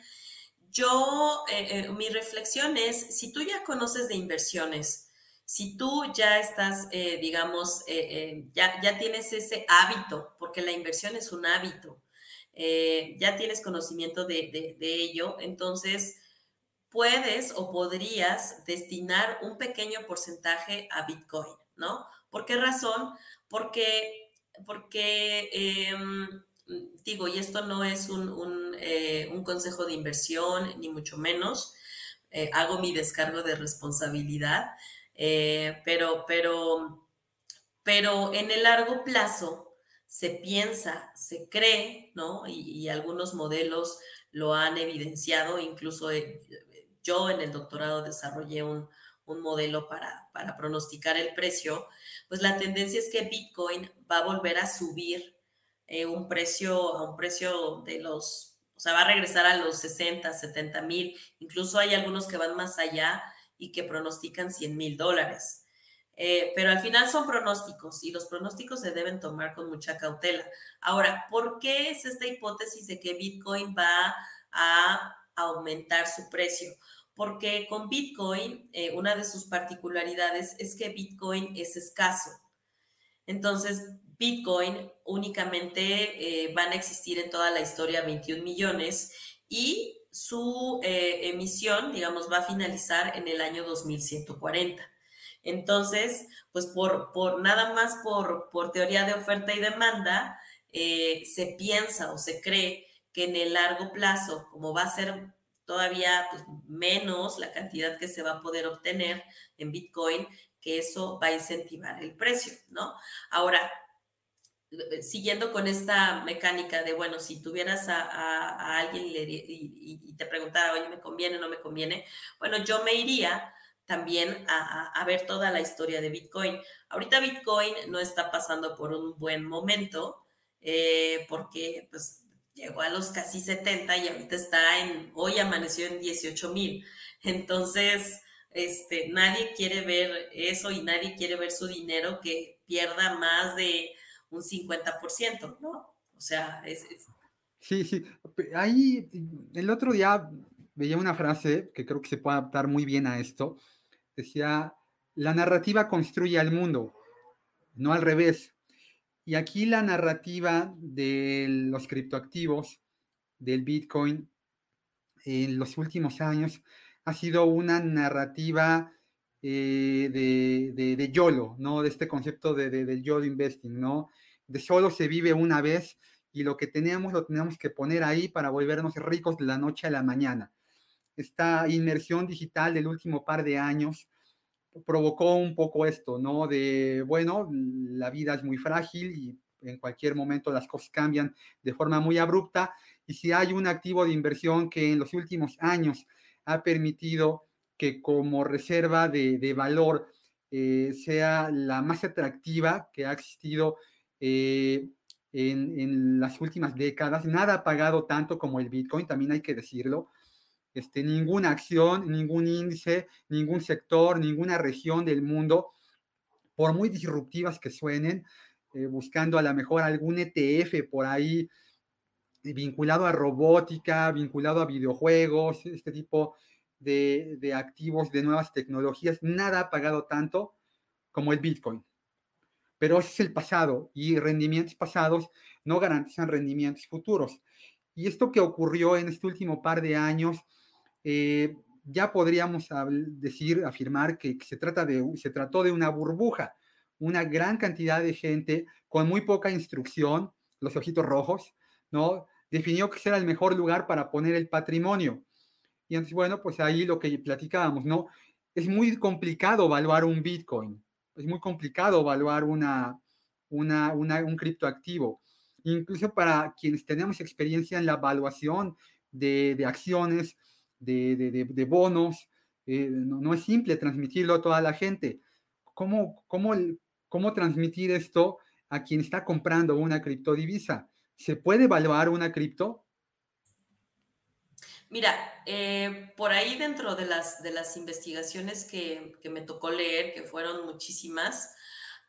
yo, eh, eh, mi reflexión es, si tú ya conoces de inversiones, si tú ya estás, eh, digamos, eh, eh, ya, ya, tienes ese hábito, porque la inversión es un hábito, ya tienes conocimiento de, de, ello, entonces puedes o podrías destinar un pequeño porcentaje a Bitcoin, ¿no? ¿Por qué razón? Porque, porque em, digo, y esto no es un, un, un, consejo de inversión, ni mucho menos, hago mi descargo de responsabilidad, eh, pero, pero, pero en el largo plazo se piensa, se cree, ¿no? Y, algunos modelos lo han evidenciado, incluso eh, yo en el doctorado desarrollé un, modelo para, para, pronosticar el precio, pues la tendencia es que Bitcoin va a volver a subir eh, un precio, a un precio de los, o sea, va a regresar a los 60, 70 mil, incluso hay algunos que van más allá y que pronostican 100 mil dólares. Eh, pero al final son pronósticos y los pronósticos se deben tomar con mucha cautela. Ahora, ¿por qué es esta hipótesis de que Bitcoin va a aumentar su precio? Porque con Bitcoin, eh, una de sus particularidades es que Bitcoin es escaso. Entonces, Bitcoin únicamente eh, van a existir en toda la historia 21 millones y su eh, emisión, digamos, va a finalizar en el año 2140. Entonces, pues por, por nada más por, por teoría de oferta y demanda, eh, se piensa o se cree que en el largo plazo, como va a ser todavía pues, menos la cantidad que se va a poder obtener en Bitcoin, que eso va a incentivar el precio, ¿no? Ahora, siguiendo con esta mecánica de, bueno, si tuvieras a, alguien y, te preguntara, oye, ¿me conviene o no me conviene? Bueno, yo me iría también a, ver toda la historia de Bitcoin. Ahorita Bitcoin no está pasando por un buen momento eh, porque pues llegó a los casi 70 y ahorita está en, hoy amaneció en 18 mil. Entonces, este, nadie quiere ver eso y nadie quiere ver su dinero que pierda más de un 50%, ¿no? O sea, es, Sí, sí. Ahí, el otro día veía una frase que creo que se puede adaptar muy bien a esto. Decía, la narrativa construye al mundo, no al revés. Y aquí la narrativa de los criptoactivos, del Bitcoin, en los últimos años, ha sido una narrativa eh, de, de, YOLO, ¿no? De este concepto de, del YOLO investing, ¿no? De solo se vive una vez y lo que tenemos lo tenemos que poner ahí para volvernos ricos de la noche a la mañana. Esta inmersión digital del último par de años provocó un poco esto, ¿no? De, bueno, la vida es muy frágil y en cualquier momento las cosas cambian de forma muy abrupta y si hay un activo de inversión que en los últimos años ha permitido que como reserva de, valor eh, sea la más atractiva que ha existido eh, en, las últimas décadas. Nada ha pagado tanto como el Bitcoin, también hay que decirlo. Este, ninguna acción, ningún índice, ningún sector, ninguna región del mundo, por muy disruptivas que suenen, eh, buscando a lo mejor algún ETF por ahí vinculado a robótica, vinculado a videojuegos, este tipo de, activos, de nuevas tecnologías, nada ha pagado tanto como el Bitcoin. Pero ese es el pasado y rendimientos pasados no garantizan rendimientos futuros. Y esto que ocurrió en este último par de años, eh, ya podríamos decir, afirmar que se, trata de, se trató de una burbuja, una gran cantidad de gente con muy poca instrucción, los ojitos rojos, ¿no? Definió que era el mejor lugar para poner el patrimonio. Y entonces, bueno, pues ahí lo que platicábamos, ¿no? Es muy complicado evaluar un Bitcoin, es muy complicado evaluar una, una, un criptoactivo. Incluso para quienes tenemos experiencia en la evaluación de, de acciones, de, de, de bonos, eh, no, es simple transmitirlo a toda la gente. ¿Cómo, cómo, cómo transmitir esto a quien está comprando una criptodivisa? ¿Se puede evaluar una cripto? Mira, eh, por ahí dentro de las, de las investigaciones que, me tocó leer, que fueron muchísimas,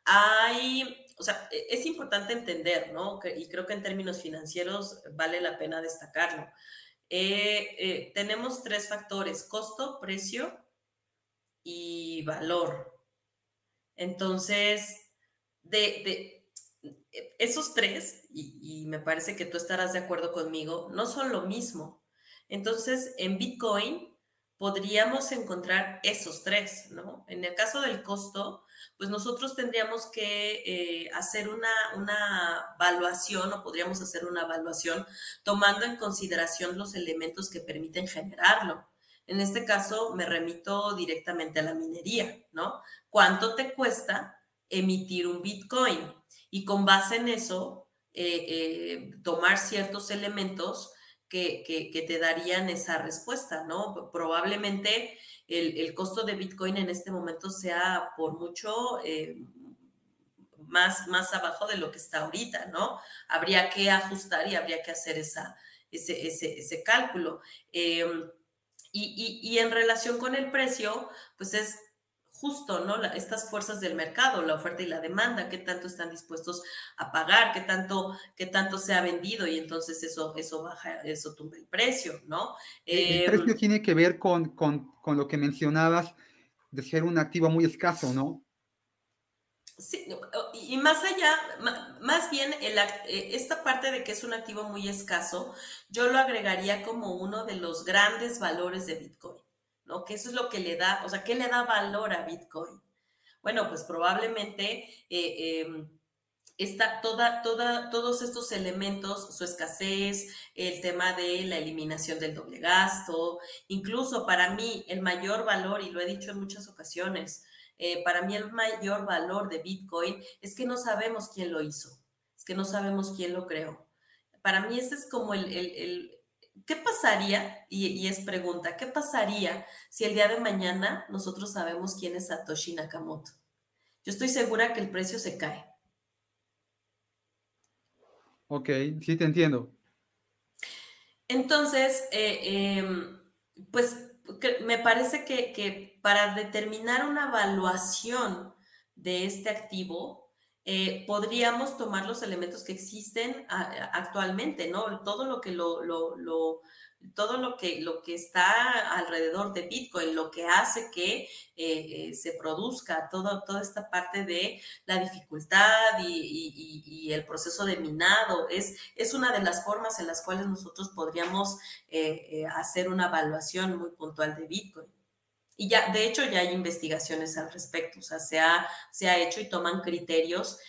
hay, o sea, e, es importante entender, ¿no? y creo que en términos financieros vale la pena destacarlo. Eh, eh, tenemos tres factores, costo, precio y valor. Entonces, de, esos tres, y, me parece que tú estarás de acuerdo conmigo, no son lo mismo. Entonces, en Bitcoin podríamos encontrar esos tres, ¿no? En el caso del costo, pues nosotros tendríamos que eh, hacer una, una evaluación o podríamos hacer una evaluación tomando en consideración los elementos que permiten generarlo. En este caso, me remito directamente a la minería, ¿no? ¿Cuánto te cuesta emitir un Bitcoin? Y con base en eso, eh, eh, tomar ciertos elementos que, que, te darían esa respuesta, ¿no? Probablemente el, el, costo de Bitcoin en este momento sea por mucho eh, más, más abajo de lo que está ahorita, ¿no? Habría que ajustar y habría que hacer esa, ese, ese, cálculo. Em, y, y, y, en relación con el precio, pues es justo, ¿no? estas fuerzas del mercado, la oferta y la demanda, qué tanto están dispuestos a pagar, qué tanto, qué tanto se ha vendido y entonces eso, eso baja, eso tumba el precio, ¿no? el precio em, tiene que ver con, con, con, lo que mencionabas de ser un activo muy escaso, ¿no? Sí, y más allá, más bien eh, esta parte de que es un activo muy escaso, yo lo agregaría como uno de los grandes valores de Bitcoin, ¿no? Que eso es lo que le da, o sea, ¿qué le da valor a Bitcoin? Bueno, pues probablemente eh, em, está toda, toda, todos estos elementos, su escasez, el tema de la eliminación del doble gasto, incluso para mí el mayor valor, y lo he dicho en muchas ocasiones, eh, para mí el mayor valor de Bitcoin es que no sabemos quién lo hizo, es que no sabemos quién lo creó. Para mí ese es como el, el, ¿qué pasaría? Y, y, es pregunta, ¿qué pasaría si el día de mañana nosotros sabemos quién es Satoshi Nakamoto? Yo estoy segura que el precio se cae. Ok, sí te entiendo. Entonces, eh, em, pues me parece que, para determinar una evaluación de este activo, eh, podríamos tomar los elementos que existen actualmente, ¿no? Todo lo que lo, todo lo que, lo que está alrededor de Bitcoin, lo que hace que eh, eh, se produzca todo, toda esta parte de la dificultad y, el proceso de minado, es, es una de las formas en las cuales nosotros podríamos eh, hacer una evaluación muy puntual de Bitcoin. Y ya, de hecho, ya hay investigaciones al respecto, o sea, se ha, se ha hecho y toman criterios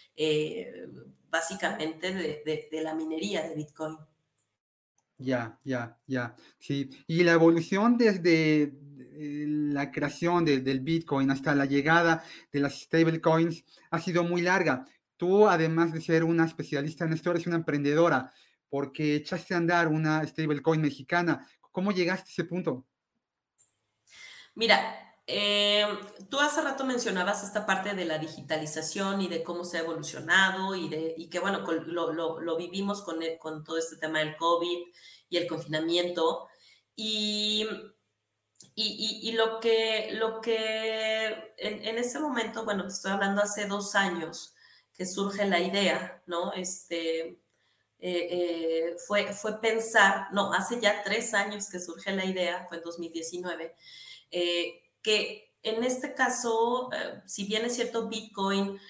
básicamente de la minería de Bitcoin. Ya, ya, ya. Sí. Y la evolución desde eh, la creación del Bitcoin hasta la llegada de las stablecoins ha sido muy larga. Tú, además de ser una especialista en esto, eres una emprendedora porque echaste a andar una stablecoin mexicana. ¿Cómo llegaste a ese punto? Mira, eh, tú hace rato mencionabas esta parte de la digitalización y de cómo se ha evolucionado y, de, y que, bueno, lo, lo, vivimos con, con, todo este tema del COVID y el confinamiento. Y, y, y, lo que, lo que en, en, ese momento, bueno, te estoy hablando hace dos años que surge la idea, ¿no? Este, eh, eh, fue, fue pensar, no, hace ya tres años que surge la idea, fue en 2019, eh, que en este caso, si bien es cierto, Bitcoin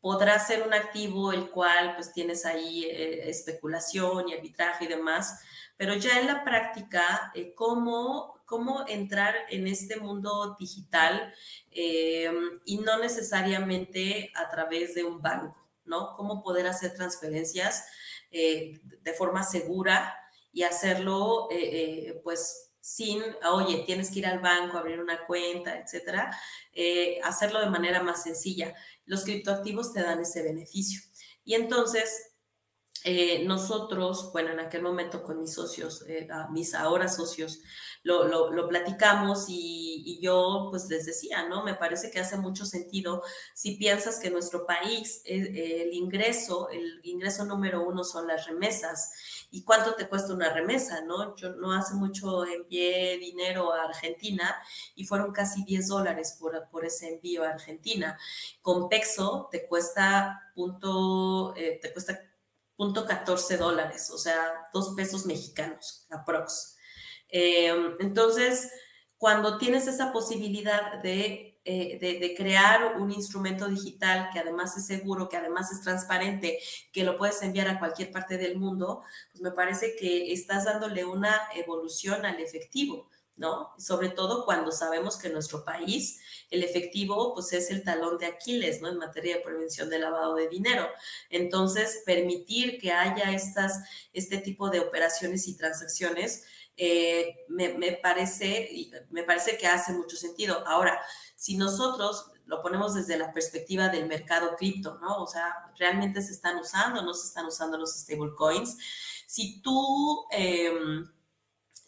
podrá ser un activo el cual pues tienes ahí especulación y arbitraje y demás, pero ya en la práctica, eh, ¿cómo, ¿cómo, entrar en este mundo digital eh, y no necesariamente a través de un banco, ¿no? ¿Cómo poder hacer transferencias? eh, de forma segura y hacerlo eh, pues sin, oye, tienes que ir al banco, abrir una cuenta, etcétera, hacerlo de manera más sencilla. Los criptoactivos te dan ese beneficio. Y entonces, nosotros, bueno, en aquel momento con mis socios, mis ahora socios, lo, platicamos y, yo pues les decía, ¿no? Me parece que hace mucho sentido si piensas que nuestro país, eh, el ingreso, el ingreso número uno son las remesas. ¿Y cuánto te cuesta una remesa, no? Yo no hace mucho envié dinero a Argentina y fueron casi 10 dólares por, por ese envío a Argentina. Con Pexo te cuesta punto, eh, te cuesta 14 dólares, o sea, dos pesos mexicanos, aprox. Em, entonces, cuando tienes esa posibilidad eh, de, de, crear un instrumento digital que además es seguro, que además es transparente, que lo puedes enviar a cualquier parte del mundo, pues me parece que estás dándole una evolución al efectivo. ¿No? Sobre todo cuando sabemos que en nuestro país el efectivo pues es el talón de Aquiles, ¿no? En materia de prevención de lavado de dinero. Entonces, permitir que haya estas, este tipo de operaciones y transacciones eh, me, parece, me parece que hace mucho sentido. Ahora, si nosotros lo ponemos desde la perspectiva del mercado cripto, ¿no? O sea, ¿realmente se están usando no se están usando los stablecoins? Si tú... Em,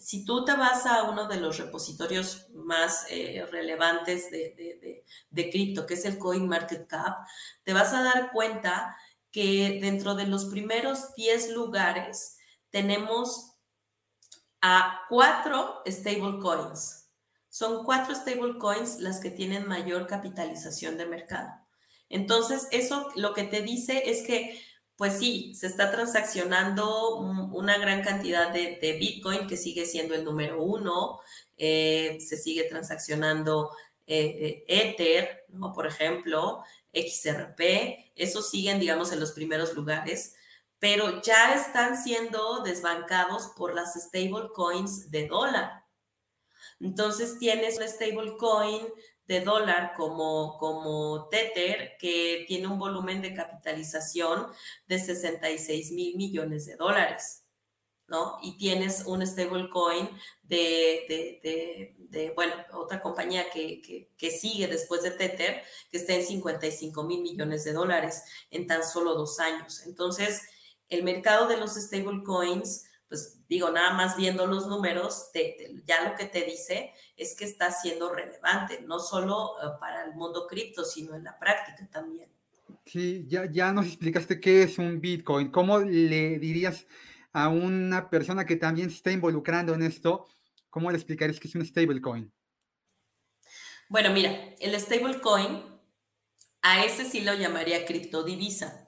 si tú te vas a uno de los repositorios más eh, relevantes de, de cripto, que es el CoinMarketCap, te vas a dar cuenta que dentro de los primeros 10 lugares tenemos a cuatro stablecoins. Son cuatro stablecoins las que tienen mayor capitalización de mercado. Entonces, eso lo que te dice es que, pues sí, se está transaccionando una gran cantidad de, Bitcoin, que sigue siendo el número uno, eh, se sigue transaccionando eh, eh, Ether, por ejemplo, XRP, esos siguen, digamos, en los primeros lugares pero ya están siendo desbancados por las stablecoins de dólar. Entonces tienes un stablecoin de dólar como, como Tether que tiene un volumen de capitalización de 66 mil millones de dólares, ¿no? Y tienes un stablecoin de, de, de, bueno, otra compañía que, que, sigue después de Tether, que está en 55 mil millones de dólares en tan solo dos años. Entonces, el mercado de los stablecoins, pues digo, nada más viendo los números, ya lo que te dice es que está siendo relevante, no solo eh, para el mundo cripto, sino en la práctica también. Sí, ya, ya nos explicaste qué es un Bitcoin. ¿Cómo le dirías a una persona que también se está involucrando en esto, cómo le explicarías que es un stablecoin? Bueno, mira, el stablecoin, a ese sí lo llamaría criptodivisa.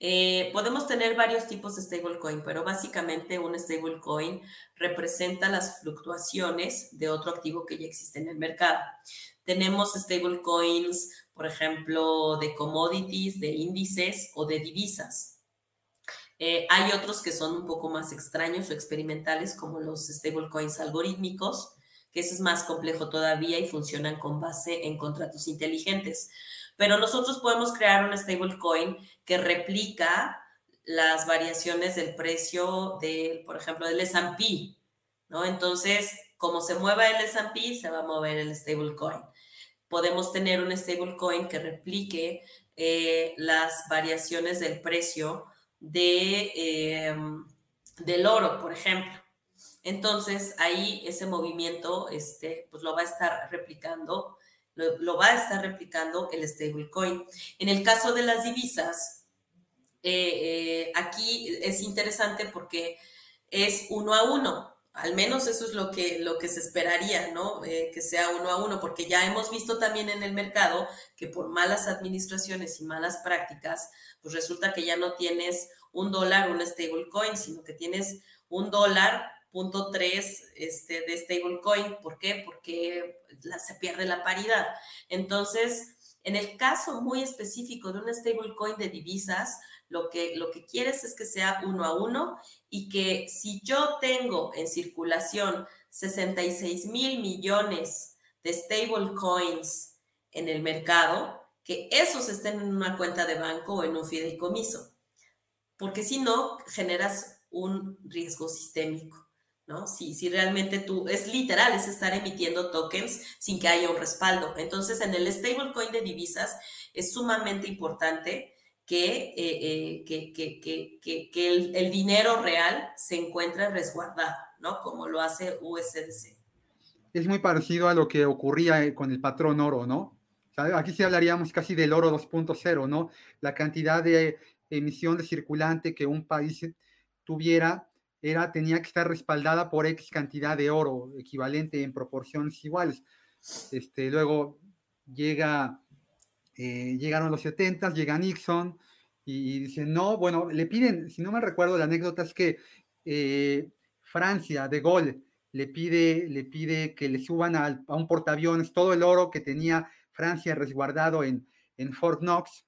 Eh, podemos tener varios tipos de stablecoin, pero básicamente un stablecoin representa las fluctuaciones de otro activo que ya existe en el mercado. Tenemos stablecoins, por ejemplo, de commodities, de índices o de divisas. Eh, hay otros que son un poco más extraños o experimentales, como los stablecoins algorítmicos, que es más complejo todavía y funcionan con base en contratos inteligentes. Pero nosotros podemos crear un stablecoin que replica las variaciones del precio del, por ejemplo, del S&P, ¿no? Entonces, como se mueva el S&P, se va a mover el stablecoin. Podemos tener un stablecoin que replique eh, las variaciones del precio de, em, del oro, por ejemplo. Entonces, ahí ese movimiento este, pues lo va a estar replicando lo, va a estar replicando el stablecoin. En el caso de las divisas, eh, eh, aquí es interesante porque es uno a uno. Al menos eso es lo que, lo que se esperaría, ¿no? Eh, que sea uno a uno, porque ya hemos visto también en el mercado que por malas administraciones y malas prácticas, pues resulta que ya no tienes un dólar, un stablecoin, sino que tienes un dólar punto tres este, de stablecoin. ¿Por qué? Porque se pierde la paridad. Entonces, en el caso muy específico de un stablecoin de divisas, lo que, lo que quieres es que sea uno a uno y que si yo tengo en circulación 66 mil millones de stablecoins en el mercado, que esos estén en una cuenta de banco o en un fideicomiso. porque si no, generas un riesgo sistémico. ¿No? Si, si realmente tú, es literal, es estar emitiendo tokens sin que haya un respaldo. Entonces, en el stablecoin de divisas es sumamente importante que, eh, eh, que, el, dinero real se encuentre resguardado, ¿no? Como lo hace USDC. Es muy parecido a lo que ocurría eh, con el patrón oro, ¿no? aquí sí hablaríamos casi del oro 2.0, ¿no? La cantidad de emisión de circulante que un país tuviera era, tenía que estar respaldada por X cantidad de oro, equivalente en proporciones iguales. Este, luego llega, eh, llegaron los 70, llega Nixon y, dicen, no, bueno, le piden, si no me recuerdo, la anécdota es que eh, Francia, de Gaulle, le pide, le pide que le suban a, un portaaviones todo el oro que tenía Francia resguardado en, en Fort Knox,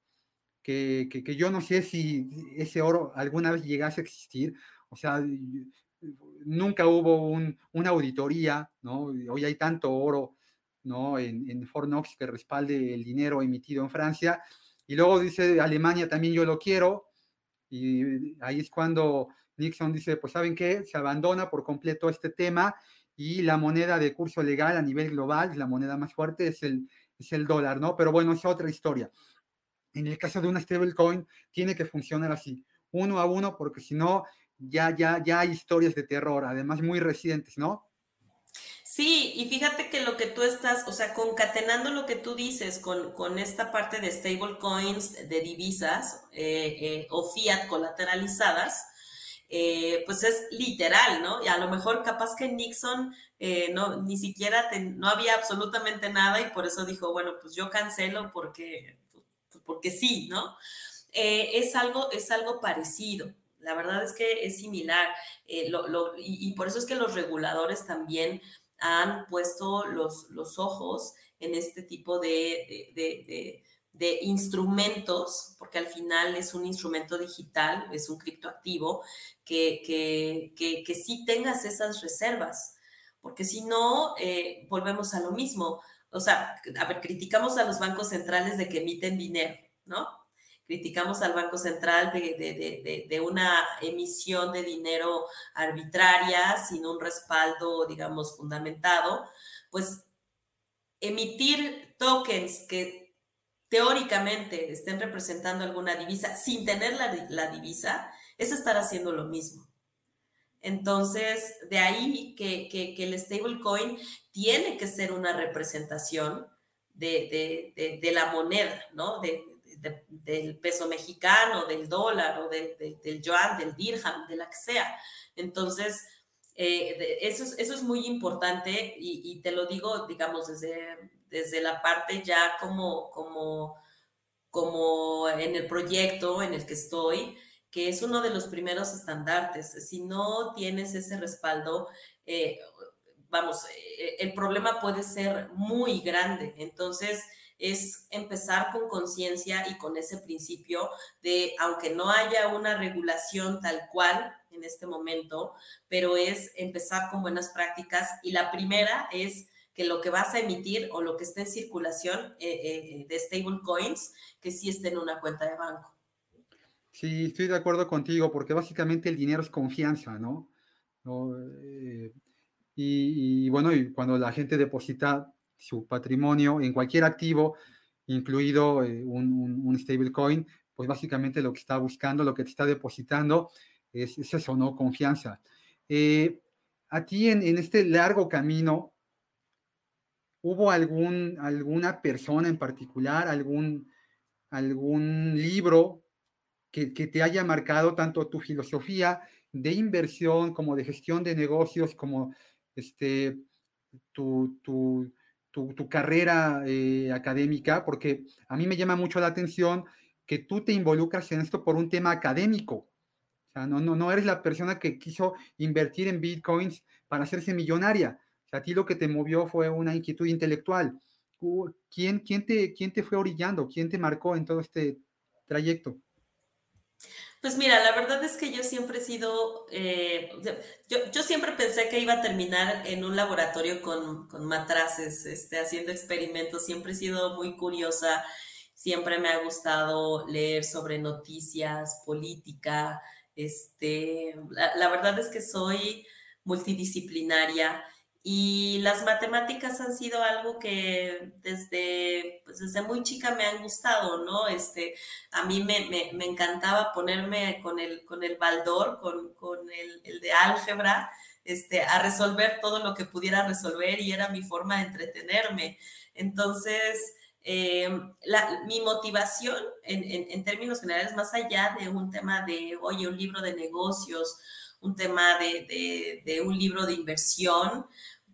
que, que, que, yo no sé si ese oro alguna vez llegase a existir, o sea, nunca hubo una auditoría, ¿no? Hoy hay tanto oro, ¿no? En, en Fort Knox que respalde el dinero emitido en Francia. Y luego dice Alemania también yo lo quiero. Y ahí es cuando Nixon dice, pues saben qué, se abandona por completo este tema y la moneda de curso legal a nivel global, la moneda más fuerte es el, es el dólar, ¿no? Pero bueno, es otra historia. En el caso de una stablecoin, tiene que funcionar así, uno a uno, porque si no, ya, ya, ya hay historias de terror, además muy recientes, ¿no? Sí, y fíjate que lo que tú estás, o sea, concatenando lo que tú dices con, esta parte de stablecoins, de divisas eh, eh, o fiat colateralizadas, eh, pues es literal, ¿no? Y a lo mejor capaz que Nixon no, ni siquiera no había absolutamente nada y por eso dijo, bueno, pues yo cancelo porque, pues porque sí, ¿no? es, algo, es algo parecido. La verdad es que es similar eh, y, por eso es que los reguladores también han puesto los, los ojos en este tipo de, de, instrumentos, porque al final es un instrumento digital, es un criptoactivo, que, que, que, sí tengas esas reservas, porque si no, eh, volvemos a lo mismo. O sea, a ver, criticamos a los bancos centrales de que emiten dinero, ¿no? Criticamos al Banco Central de, una emisión de dinero arbitraria sin un respaldo, digamos, fundamentado, pues emitir tokens que teóricamente estén representando alguna divisa sin tener la, divisa, es estar haciendo lo mismo. Entonces, de ahí que, que el stablecoin tiene que ser una representación de, la moneda, ¿no? Del peso mexicano, del dólar o del yuan, del dirham, de la que sea. Entonces, eh, eso, es, eso es muy importante y, te lo digo, digamos, desde, desde la parte ya como, como, como en el proyecto en el que estoy, que es uno de los primeros estandartes. Si no tienes ese respaldo, eh, vamos, eh, el problema puede ser muy grande. Entonces, es empezar con conciencia y con ese principio de, aunque no haya una regulación tal cual en este momento, pero es empezar con buenas prácticas y la primera es que lo que vas a emitir o lo que esté en circulación eh, eh, de stable coins, que sí esté en una cuenta de banco. Sí, estoy de acuerdo contigo, porque básicamente el dinero es confianza, ¿no? Eh, y, y, bueno, y cuando la gente deposita su patrimonio en cualquier activo, incluido eh, un, un, stablecoin, pues básicamente lo que está buscando, lo que te está depositando es, eso, ¿no? Confianza. Eh, a ti en, este largo camino, ¿hubo algún, alguna persona en particular, algún, algún libro que, que, te haya marcado tanto tu filosofía de inversión como de gestión de negocios, como este, tu, tu, tu, carrera eh, académica, porque a mí me llama mucho la atención que tú te involucras en esto por un tema académico. O sea, no, no, no eres la persona que quiso invertir en bitcoins para hacerse millonaria. A ti lo que te movió fue una inquietud intelectual. ¿Quién, quién, te, quién te fue orillando? ¿Quién te marcó en todo este trayecto? Pues mira, la verdad es que yo siempre he sido, eh, yo, siempre pensé que iba a terminar en un laboratorio con, con matraces, este, haciendo experimentos, siempre he sido muy curiosa siempre me ha gustado leer sobre noticias, política, este, la, verdad es que soy multidisciplinaria y las matemáticas han sido algo que desde, pues desde muy chica me han gustado, ¿no? Este, a mí me, me, encantaba ponerme con el, con el baldor, con, con el, el, de álgebra, este, a resolver todo lo que pudiera resolver y era mi forma de entretenerme. Entonces, eh, mi motivación en, términos generales, más allá de un tema de, oye, un libro de negocios, un tema de, un libro de inversión,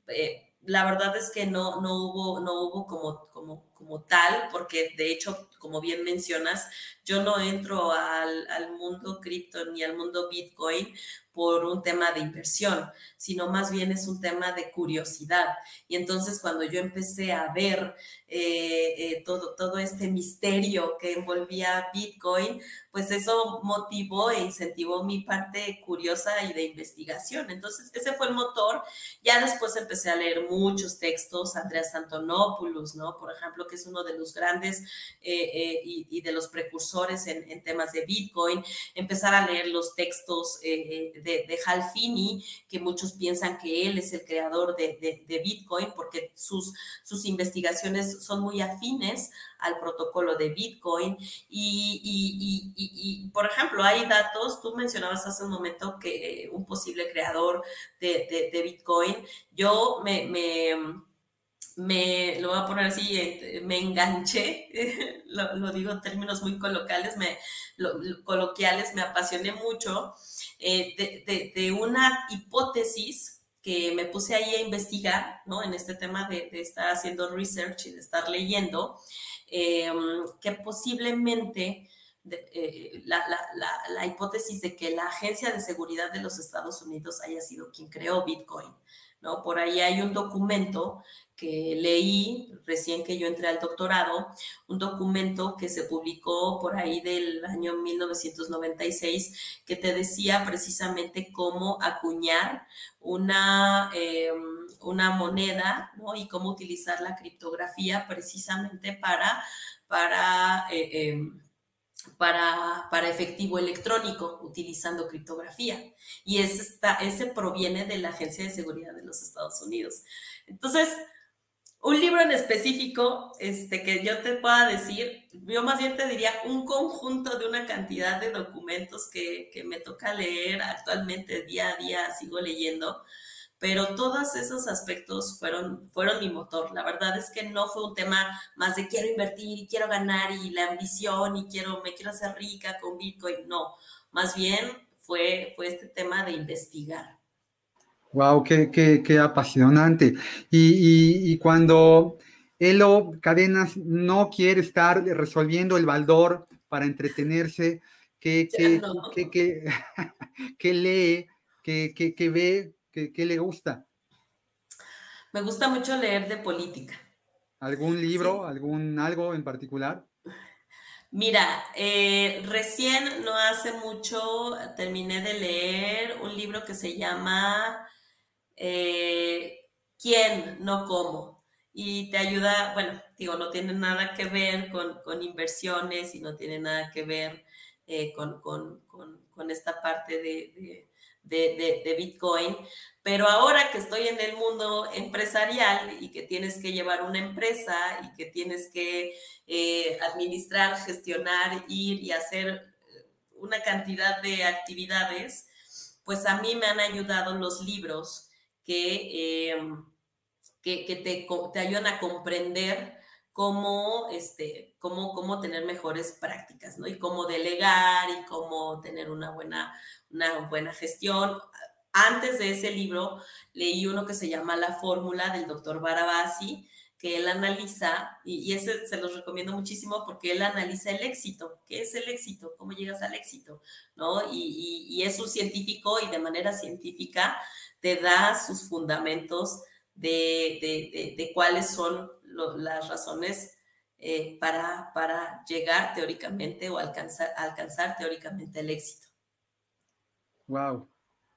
eh, la verdad es que no, no hubo, no hubo como, como, como tal, porque de hecho, como bien mencionas, yo no entro al, al mundo cripto ni al mundo Bitcoin por un tema de inversión, sino más bien es un tema de curiosidad. Y entonces cuando yo empecé a ver eh, eh, todo, todo este misterio que envolvía Bitcoin, pues eso motivó e incentivó mi parte curiosa y de investigación. Entonces ese fue el motor. Ya después empecé a leer muchos textos, Andreas Antonopoulos, ¿no? Por ejemplo, que es uno de los grandes eh, y, de los precursores en, temas de Bitcoin, empezar a leer los textos de, de Hal Finney, que muchos piensan que él es el creador de, Bitcoin porque sus, sus investigaciones son muy afines al protocolo de Bitcoin. Y, por ejemplo, hay datos, tú mencionabas hace un momento que un posible creador de, Bitcoin, yo me lo voy a poner así, eh, me enganché, (laughs) lo, digo en términos muy coloquiales, me, coloquiales, me apasioné mucho eh, de, una hipótesis que me puse ahí a investigar, ¿no? En este tema de, estar haciendo research y de estar leyendo, em, que posiblemente eh, la, la, hipótesis de que la Agencia de Seguridad de los Estados Unidos haya sido quien creó Bitcoin, ¿no? Por ahí hay un documento que leí recién que yo entré al doctorado, un documento que se publicó por ahí del año 1996 que te decía precisamente cómo acuñar una, em, una moneda y cómo utilizar la criptografía precisamente para, para eh, em, para, para, efectivo electrónico utilizando criptografía. Y ese, está, ese proviene de la Agencia de Seguridad de los Estados Unidos. Entonces, un libro en específico este, que yo te pueda decir, yo más bien te diría un conjunto de una cantidad de documentos que, que me toca leer actualmente día a día, sigo leyendo, pero todos esos aspectos fueron, fueron mi motor. La verdad es que no fue un tema más de quiero invertir y quiero ganar y la ambición y quiero, me quiero hacer rica con Bitcoin, no, más bien fue, fue este tema de investigar. Wow, qué, qué, qué apasionante. Y, y, cuando Elo Cadenas no quiere estar resolviendo el baldor para entretenerse, ¿qué, qué, qué, (laughs) qué lee? ¿Qué, qué, ve? ¿Qué, le gusta? Me gusta mucho leer de política. ¿Algún libro, algún algo en particular? Mira, eh, recién, no hace mucho, terminé de leer un libro que se llama eh, quién, no cómo. Y te ayuda, bueno, digo, no tiene nada que ver con, inversiones y no tiene nada que ver eh, con, esta parte de, de, Bitcoin. Pero ahora que estoy en el mundo empresarial y que tienes que llevar una empresa y que tienes que eh, administrar, gestionar, ir y hacer una cantidad de actividades, pues a mí me han ayudado los libros que, em, que, te, te, ayudan a comprender cómo, este, cómo, cómo tener mejores prácticas, ¿no? Y cómo delegar y cómo tener una buena, una buena gestión. Antes de ese libro leí uno que se llama La Fórmula del doctor Barabasi, que él analiza, y, ese se los recomiendo muchísimo porque él analiza el éxito. ¿Qué es el éxito? ¿Cómo llegas al éxito? ¿No? Y, y es un científico y de manera científica te da sus fundamentos de, cuáles son las razones eh, para, para, llegar teóricamente o alcanzar, alcanzar teóricamente el éxito. Wow,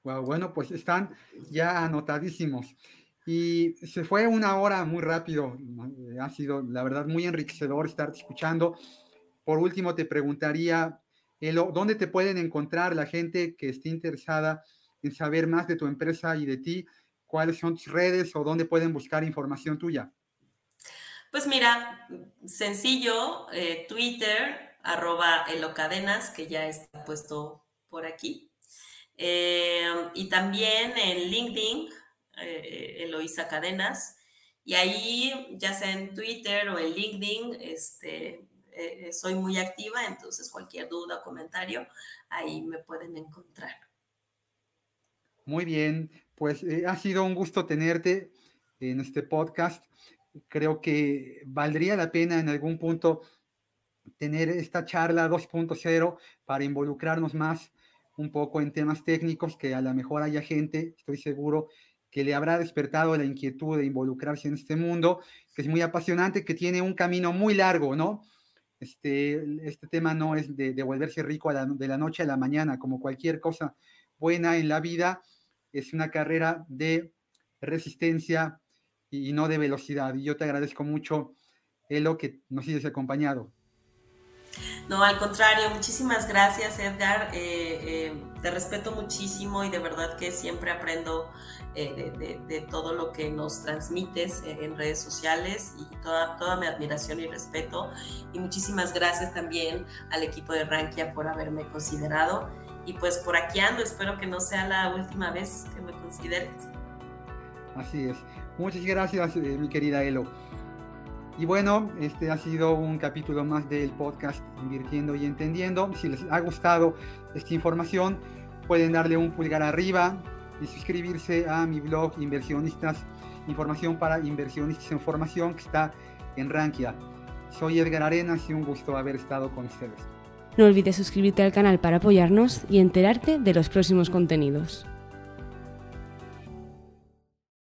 wow, bueno, pues están ya anotadísimos. Y se fue una hora muy rápido. Ha sido, la verdad, muy enriquecedor estar escuchando. Por último, te preguntaría, ¿dónde te pueden encontrar la gente que esté interesada en saber más de tu empresa y de ti? ¿Cuáles son tus redes o dónde pueden buscar información tuya? Pues mira, sencillo, eh, Twitter, arroba elocadenas, que ya está puesto por aquí. Eh, y también en LinkedIn, eh, Eloisa Cadenas. Y ahí, ya sea en Twitter o en LinkedIn, este, soy muy activa, entonces cualquier duda o comentario, ahí me pueden encontrar. Muy bien, pues ha sido un gusto tenerte en este podcast creo que valdría la pena en algún punto tener esta charla 2.0 para involucrarnos más un poco en temas técnicos, que a lo mejor haya gente, estoy seguro, que le habrá despertado la inquietud de involucrarse en este mundo, que es muy apasionante, que tiene un camino muy largo, ¿no? Este, este tema no es de, de volverse rico de la noche a la mañana, como cualquier cosa buena en la vida, es una carrera de resistencia, y, no de velocidad. Y yo te agradezco mucho, Elo, que nos hayas acompañado. No, al contrario, muchísimas gracias Edgar. Eh, eh, te respeto muchísimo y de verdad que siempre aprendo eh, de, todo lo que nos transmites en redes sociales y toda, toda mi admiración y respeto. Y muchísimas gracias también al equipo de Rankia por haberme considerado. Y pues por aquí ando, espero que no sea la última vez que me consideres. Así es. Muchas gracias, eh, mi querida Elo. Y bueno, este ha sido un capítulo más del podcast Invirtiendo y Entendiendo. Si les ha gustado esta información, pueden darle un pulgar arriba y suscribirse a mi blog Inversionistas, información para inversionistas en formación que está en Rankia. Soy Edgar Arenas y un gusto haber estado con ustedes. No olvides suscribirte al canal para apoyarnos y enterarte de los próximos contenidos.